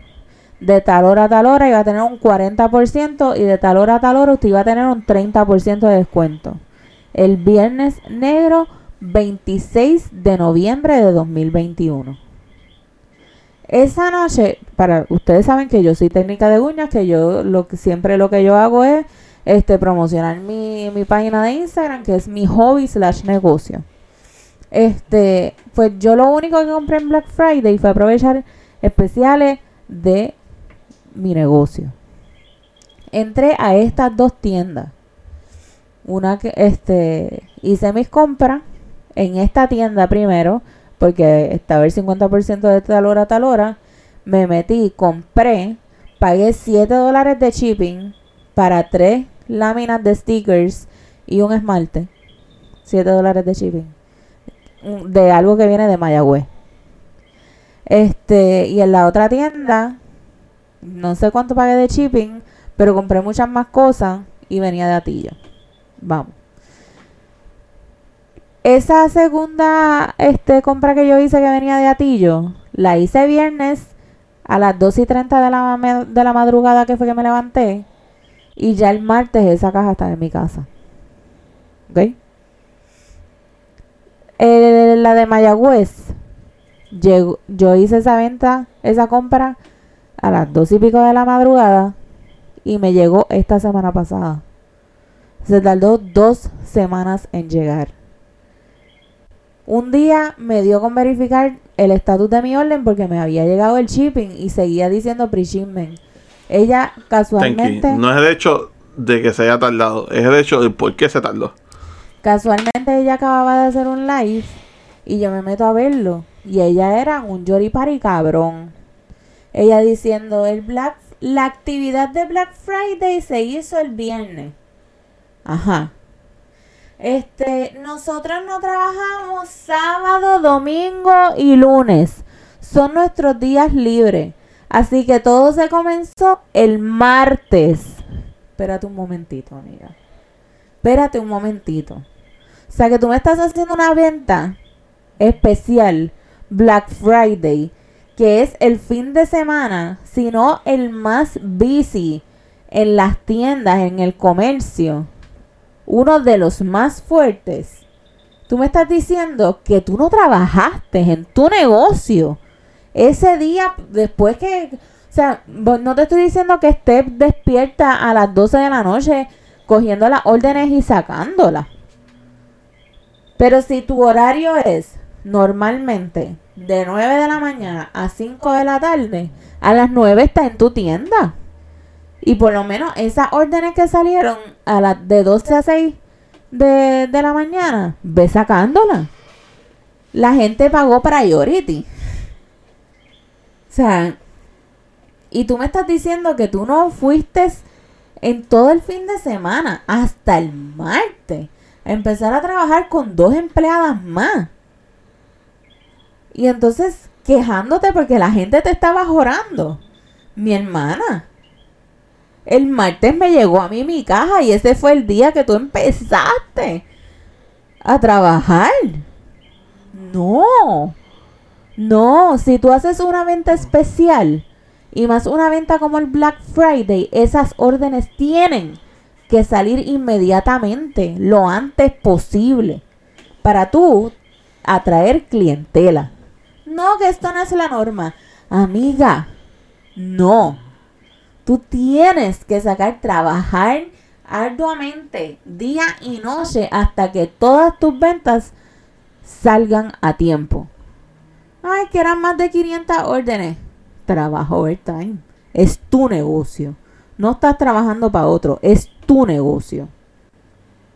B: De tal hora a tal hora iba a tener un 40% y de tal hora a tal hora usted iba a tener un 30% de descuento el viernes negro 26 de noviembre de 2021. Esa noche, para ustedes saben que yo soy técnica de uñas, que yo lo siempre lo que yo hago es este promocionar mi, mi página de Instagram, que es mi hobby slash negocio. Este, pues yo lo único que compré en Black Friday fue aprovechar especiales de mi negocio. Entré a estas dos tiendas. Una que este hice mis compras en esta tienda primero porque estaba el 50% de tal hora a tal hora. Me metí compré pagué 7 dólares de shipping para tres láminas de stickers y un esmalte. 7 dólares de shipping. De algo que viene de Mayagüez. Este y en la otra tienda no sé cuánto pagué de shipping pero compré muchas más cosas y venía de Atillo Vamos. Esa segunda este, compra que yo hice que venía de Atillo, la hice viernes a las 2 y 30 de la, de la madrugada que fue que me levanté. Y ya el martes esa caja está en mi casa. ¿Ok? Eh, la de Mayagüez, llegó- yo hice esa venta, esa compra a las 2 y pico de la madrugada y me llegó esta semana pasada. Se tardó dos semanas en llegar. Un día me dio con verificar el estatus de mi orden porque me había llegado el shipping y seguía diciendo pre-shipment. Ella casualmente,
A: no es el hecho de que se haya tardado, es el hecho de por qué se tardó.
B: casualmente ella acababa de hacer un live y yo me meto a verlo y ella era un yoripari cabrón. Ella diciendo el Black, la actividad de Black Friday se hizo el viernes. Ajá. Este, nosotros no trabajamos sábado, domingo y lunes. Son nuestros días libres. Así que todo se comenzó el martes. Espérate un momentito, amiga. Espérate un momentito. O sea que tú me estás haciendo una venta especial Black Friday, que es el fin de semana, sino el más busy en las tiendas, en el comercio uno de los más fuertes. Tú me estás diciendo que tú no trabajaste en tu negocio ese día después que, o sea, no te estoy diciendo que estés despierta a las 12 de la noche cogiendo las órdenes y sacándolas. Pero si tu horario es normalmente de 9 de la mañana a 5 de la tarde, a las 9 está en tu tienda. Y por lo menos esas órdenes que salieron a las de 12 a 6 de, de la mañana, ve sacándolas. La gente pagó priority. O sea, y tú me estás diciendo que tú no fuiste en todo el fin de semana, hasta el martes, a empezar a trabajar con dos empleadas más. Y entonces quejándote porque la gente te estaba jorando. Mi hermana. El martes me llegó a mí mi caja y ese fue el día que tú empezaste a trabajar. No. No, si tú haces una venta especial y más una venta como el Black Friday, esas órdenes tienen que salir inmediatamente, lo antes posible, para tú atraer clientela. No, que esto no es la norma. Amiga, no. Tú tienes que sacar, trabajar arduamente, día y noche, hasta que todas tus ventas salgan a tiempo. Ay, que eran más de 500 órdenes. Trabajo overtime. Es tu negocio. No estás trabajando para otro. Es tu negocio.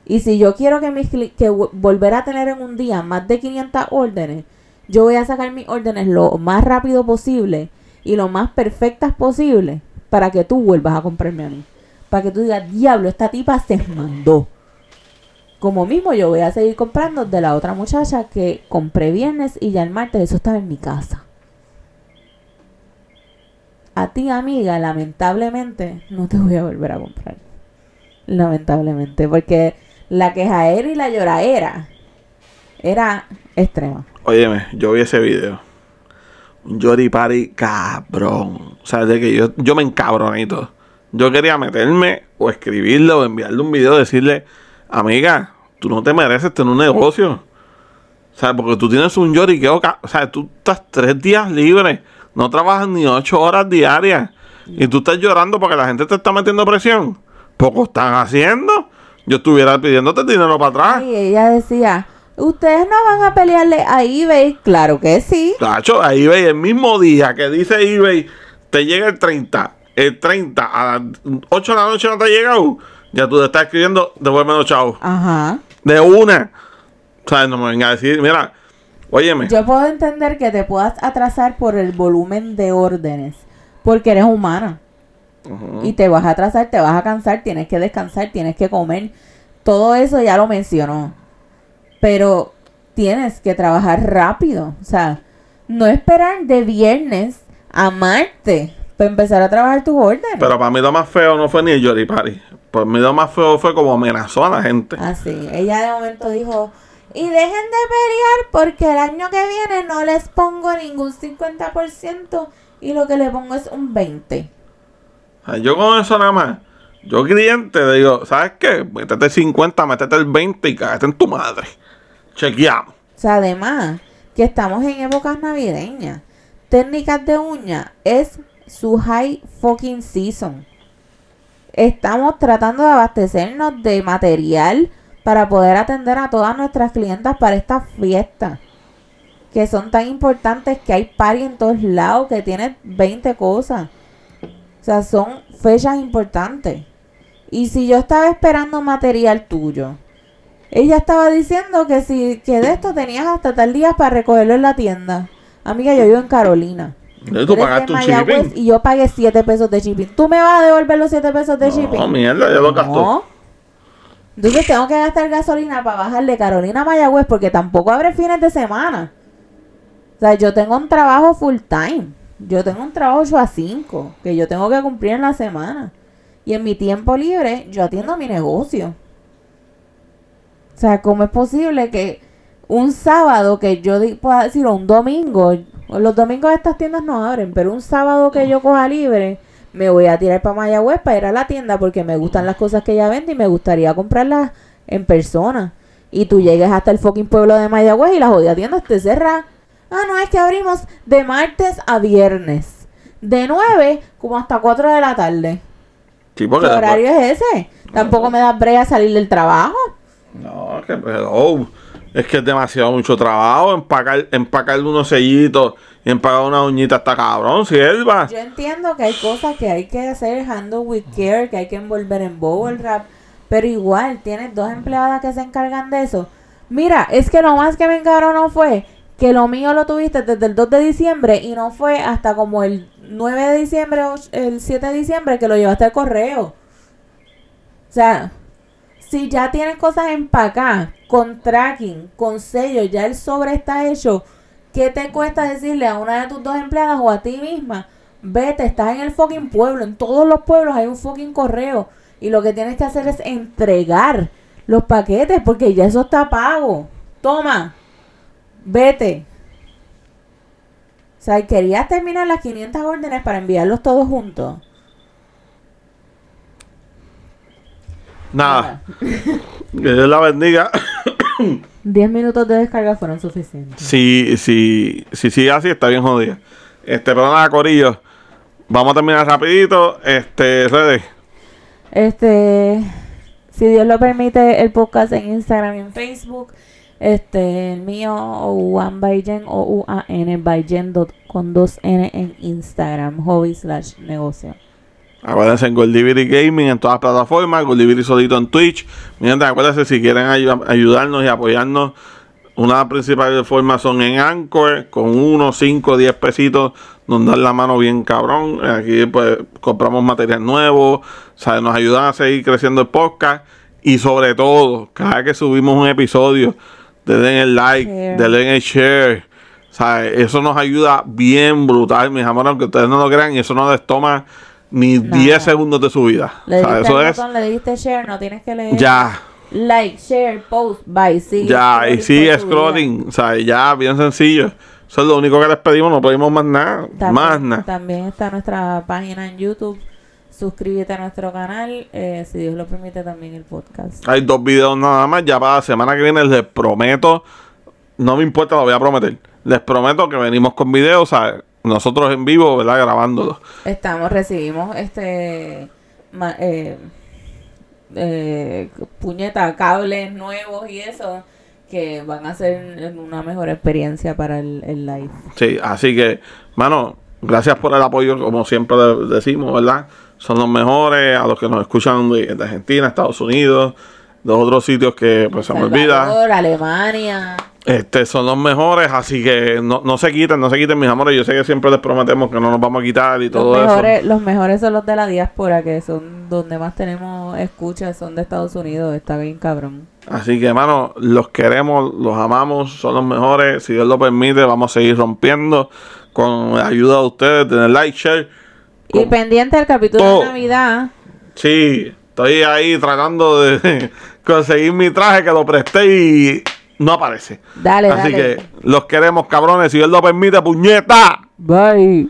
B: Y si yo quiero que, mis, que volver a tener en un día más de 500 órdenes, yo voy a sacar mis órdenes lo más rápido posible y lo más perfectas posible para que tú vuelvas a comprarme a mí. Para que tú digas, diablo, esta tipa se mandó. Como mismo yo voy a seguir comprando de la otra muchacha que compré viernes y ya el martes eso estaba en mi casa. A ti, amiga, lamentablemente no te voy a volver a comprar. Lamentablemente, porque la quejaera y la lloraera era extrema.
A: Óyeme, yo vi ese video. Un Jory Party cabrón. O sea, de que yo, yo me encabroné y todo. Yo quería meterme o escribirle o enviarle un video, decirle, amiga, tú no te mereces tener un negocio. O sea, porque tú tienes un lloriqueo, o sea, tú estás tres días libre, no trabajas ni ocho horas diarias. Y tú estás llorando porque la gente te está metiendo presión. Poco están haciendo. Yo estuviera pidiéndote dinero para atrás.
B: Y ella decía, ¿ustedes no van a pelearle a eBay? Claro que sí.
A: Tacho, a eBay el mismo día que dice eBay, te llega el 30. El 30 a las 8 de la noche no te ha llegado. Ya tú te estás escribiendo, devuélveme los chavos.
B: Ajá.
A: De una. O sea, no me venga a decir, mira, óyeme.
B: Yo puedo entender que te puedas atrasar por el volumen de órdenes. Porque eres humana. Y te vas a atrasar, te vas a cansar, tienes que descansar, tienes que comer. Todo eso ya lo mencionó. Pero tienes que trabajar rápido. O sea, no esperar de viernes a martes para empezar a trabajar tu orden.
A: Pero para mí lo más feo no fue ni el Jory Party. Para mí lo más feo fue como amenazó a la gente.
B: Así. Ah, Ella de momento dijo, y dejen de pelear porque el año que viene no les pongo ningún 50% y lo que le pongo es un 20%.
A: Yo con eso nada más. Yo cliente le digo, ¿sabes qué? Métete el 50, métete el 20 y cállate en tu madre. Chequeamos.
B: O sea, además que estamos en épocas navideñas. Técnicas de uña es su high fucking season. Estamos tratando de abastecernos de material para poder atender a todas nuestras clientas para estas fiestas. Que son tan importantes que hay party en todos lados, que tiene 20 cosas. O sea, son fechas importantes. Y si yo estaba esperando material tuyo, ella estaba diciendo que si que de esto tenías hasta tal día para recogerlo en la tienda. Amiga, yo vivo en Carolina.
A: ¿Tú pagaste un shipping?
B: Y yo pagué 7 pesos de shipping. ¿Tú me vas a devolver los 7 pesos de shipping?
A: No, mierda, ya lo gastó.
B: No. Entonces tengo que gastar gasolina para bajar de Carolina a Mayagüez porque tampoco abre fines de semana. O sea, yo tengo un trabajo full time. Yo tengo un trabajo 8 a 5 que yo tengo que cumplir en la semana. Y en mi tiempo libre yo atiendo mi negocio. O sea, ¿cómo es posible que un sábado que yo pueda decir, o un domingo, los domingos estas tiendas no abren, pero un sábado que yo coja libre, me voy a tirar para Mayagüez para ir a la tienda porque me gustan las cosas que ella vende y me gustaría comprarlas en persona. Y tú llegues hasta el fucking pueblo de Mayagüez y la jodida tienda esté cerrada. Ah, no, es que abrimos de martes a viernes. De 9 como hasta 4 de la tarde.
A: Sí,
B: ¿Qué horario es ese? Tampoco me da brea salir del trabajo.
A: No, que oh, es que es demasiado mucho trabajo empacar, empacar unos sellitos y empacar una uñita hasta cabrón, sierva.
B: Yo entiendo que hay cosas que hay que hacer handle with care, que hay que envolver en bubble wrap, pero igual tienes dos empleadas que se encargan de eso. Mira, es que lo más que me no fue que lo mío lo tuviste desde el 2 de diciembre y no fue hasta como el 9 de diciembre o el 7 de diciembre que lo llevaste al correo. O sea, si ya tienes cosas empacadas, con tracking, con sello, ya el sobre está hecho, ¿qué te cuesta decirle a una de tus dos empleadas o a ti misma? Vete, estás en el fucking pueblo. En todos los pueblos hay un fucking correo. Y lo que tienes que hacer es entregar los paquetes porque ya eso está pago. Toma, vete. O sea, querías terminar las 500 órdenes para enviarlos todos juntos.
A: Nada. *laughs* que Dios la bendiga. *coughs*
B: 10 minutos de descarga fueron suficientes.
A: Si, si, si sigue así, está bien jodida. Este, pero nada, Corillo. Vamos a terminar rapidito. Este, redes.
B: Este, si Dios lo permite, el podcast en Instagram y en Facebook. Este, el mío, One by Jen, o U A N by Jen dot- con dos N en Instagram, hobby slash negocio.
A: Acuérdense en Goldivity Gaming en todas las plataformas, Goldivity solito en Twitch. Mi gente, acuérdense si quieren ayu- ayudarnos y apoyarnos. Una de las principales formas son en Anchor, con 1, 5, 10 pesitos, nos dan la mano bien cabrón. Aquí pues compramos material nuevo, ¿sabes? nos ayudan a seguir creciendo el podcast. Y sobre todo, cada vez que subimos un episodio, denle el like,
B: Share.
A: denle el share. ¿sabes? Eso nos ayuda bien brutal, mis amores, aunque ustedes no lo crean, y eso no les toma ni
B: Nada.
A: 10 segundos de su vida.
B: Le diste
A: Eso es
B: botón, le diste share, no tienes que leer.
A: ya,
B: Like, share, post, bye, sigue.
A: ya, y
B: scrolling
A: sigue
B: vida.
A: scrolling, ¿sabes? Ya, bien sencillo. Eso es lo único que les pedimos, no pedimos más nada,
B: También,
A: más nada.
B: también está nuestra página en YouTube. Suscríbete a nuestro canal. eh, si Dios lo permite, también el podcast.
A: Hay dos videos nada más, ya para la semana que viene les prometo, no me importa, lo voy a prometer. Les prometo que venimos con videos, ¿sabes? Nosotros en vivo, ¿verdad? Grabándolos.
B: Estamos, recibimos este. ma- eh, eh, puñeta, cables nuevos y eso. Que van a ser una mejor experiencia para el, el live.
A: Sí, así que, mano, gracias por el apoyo, como siempre de- decimos, ¿verdad? Son los mejores, a los que nos escuchan de, de Argentina, Estados Unidos, de otros sitios que pues se me olvida.
B: Alemania.
A: Este, son los mejores, así que no, no se quiten, no se quiten, mis amores. Yo sé que siempre les prometemos que no nos vamos a quitar y
B: Los
A: todo
B: mejores, los mejores son los de la diáspora, que son donde más tenemos escuchas, son de Estados Unidos. Está bien cabrón.
A: eso. Así que, hermano, los queremos, los amamos, son los mejores. Si Dios lo permite, vamos a seguir rompiendo con la ayuda de ustedes, tener like, share.
B: Y pendiente del capítulo
A: Oh.
B: de Navidad.
A: Sí, estoy ahí tratando de *laughs* conseguir mi traje que lo presté y no aparece.
B: Dale,
A: Así
B: dale.
A: que los queremos, cabrones. Si Dios lo permite, puñeta.
B: Bye.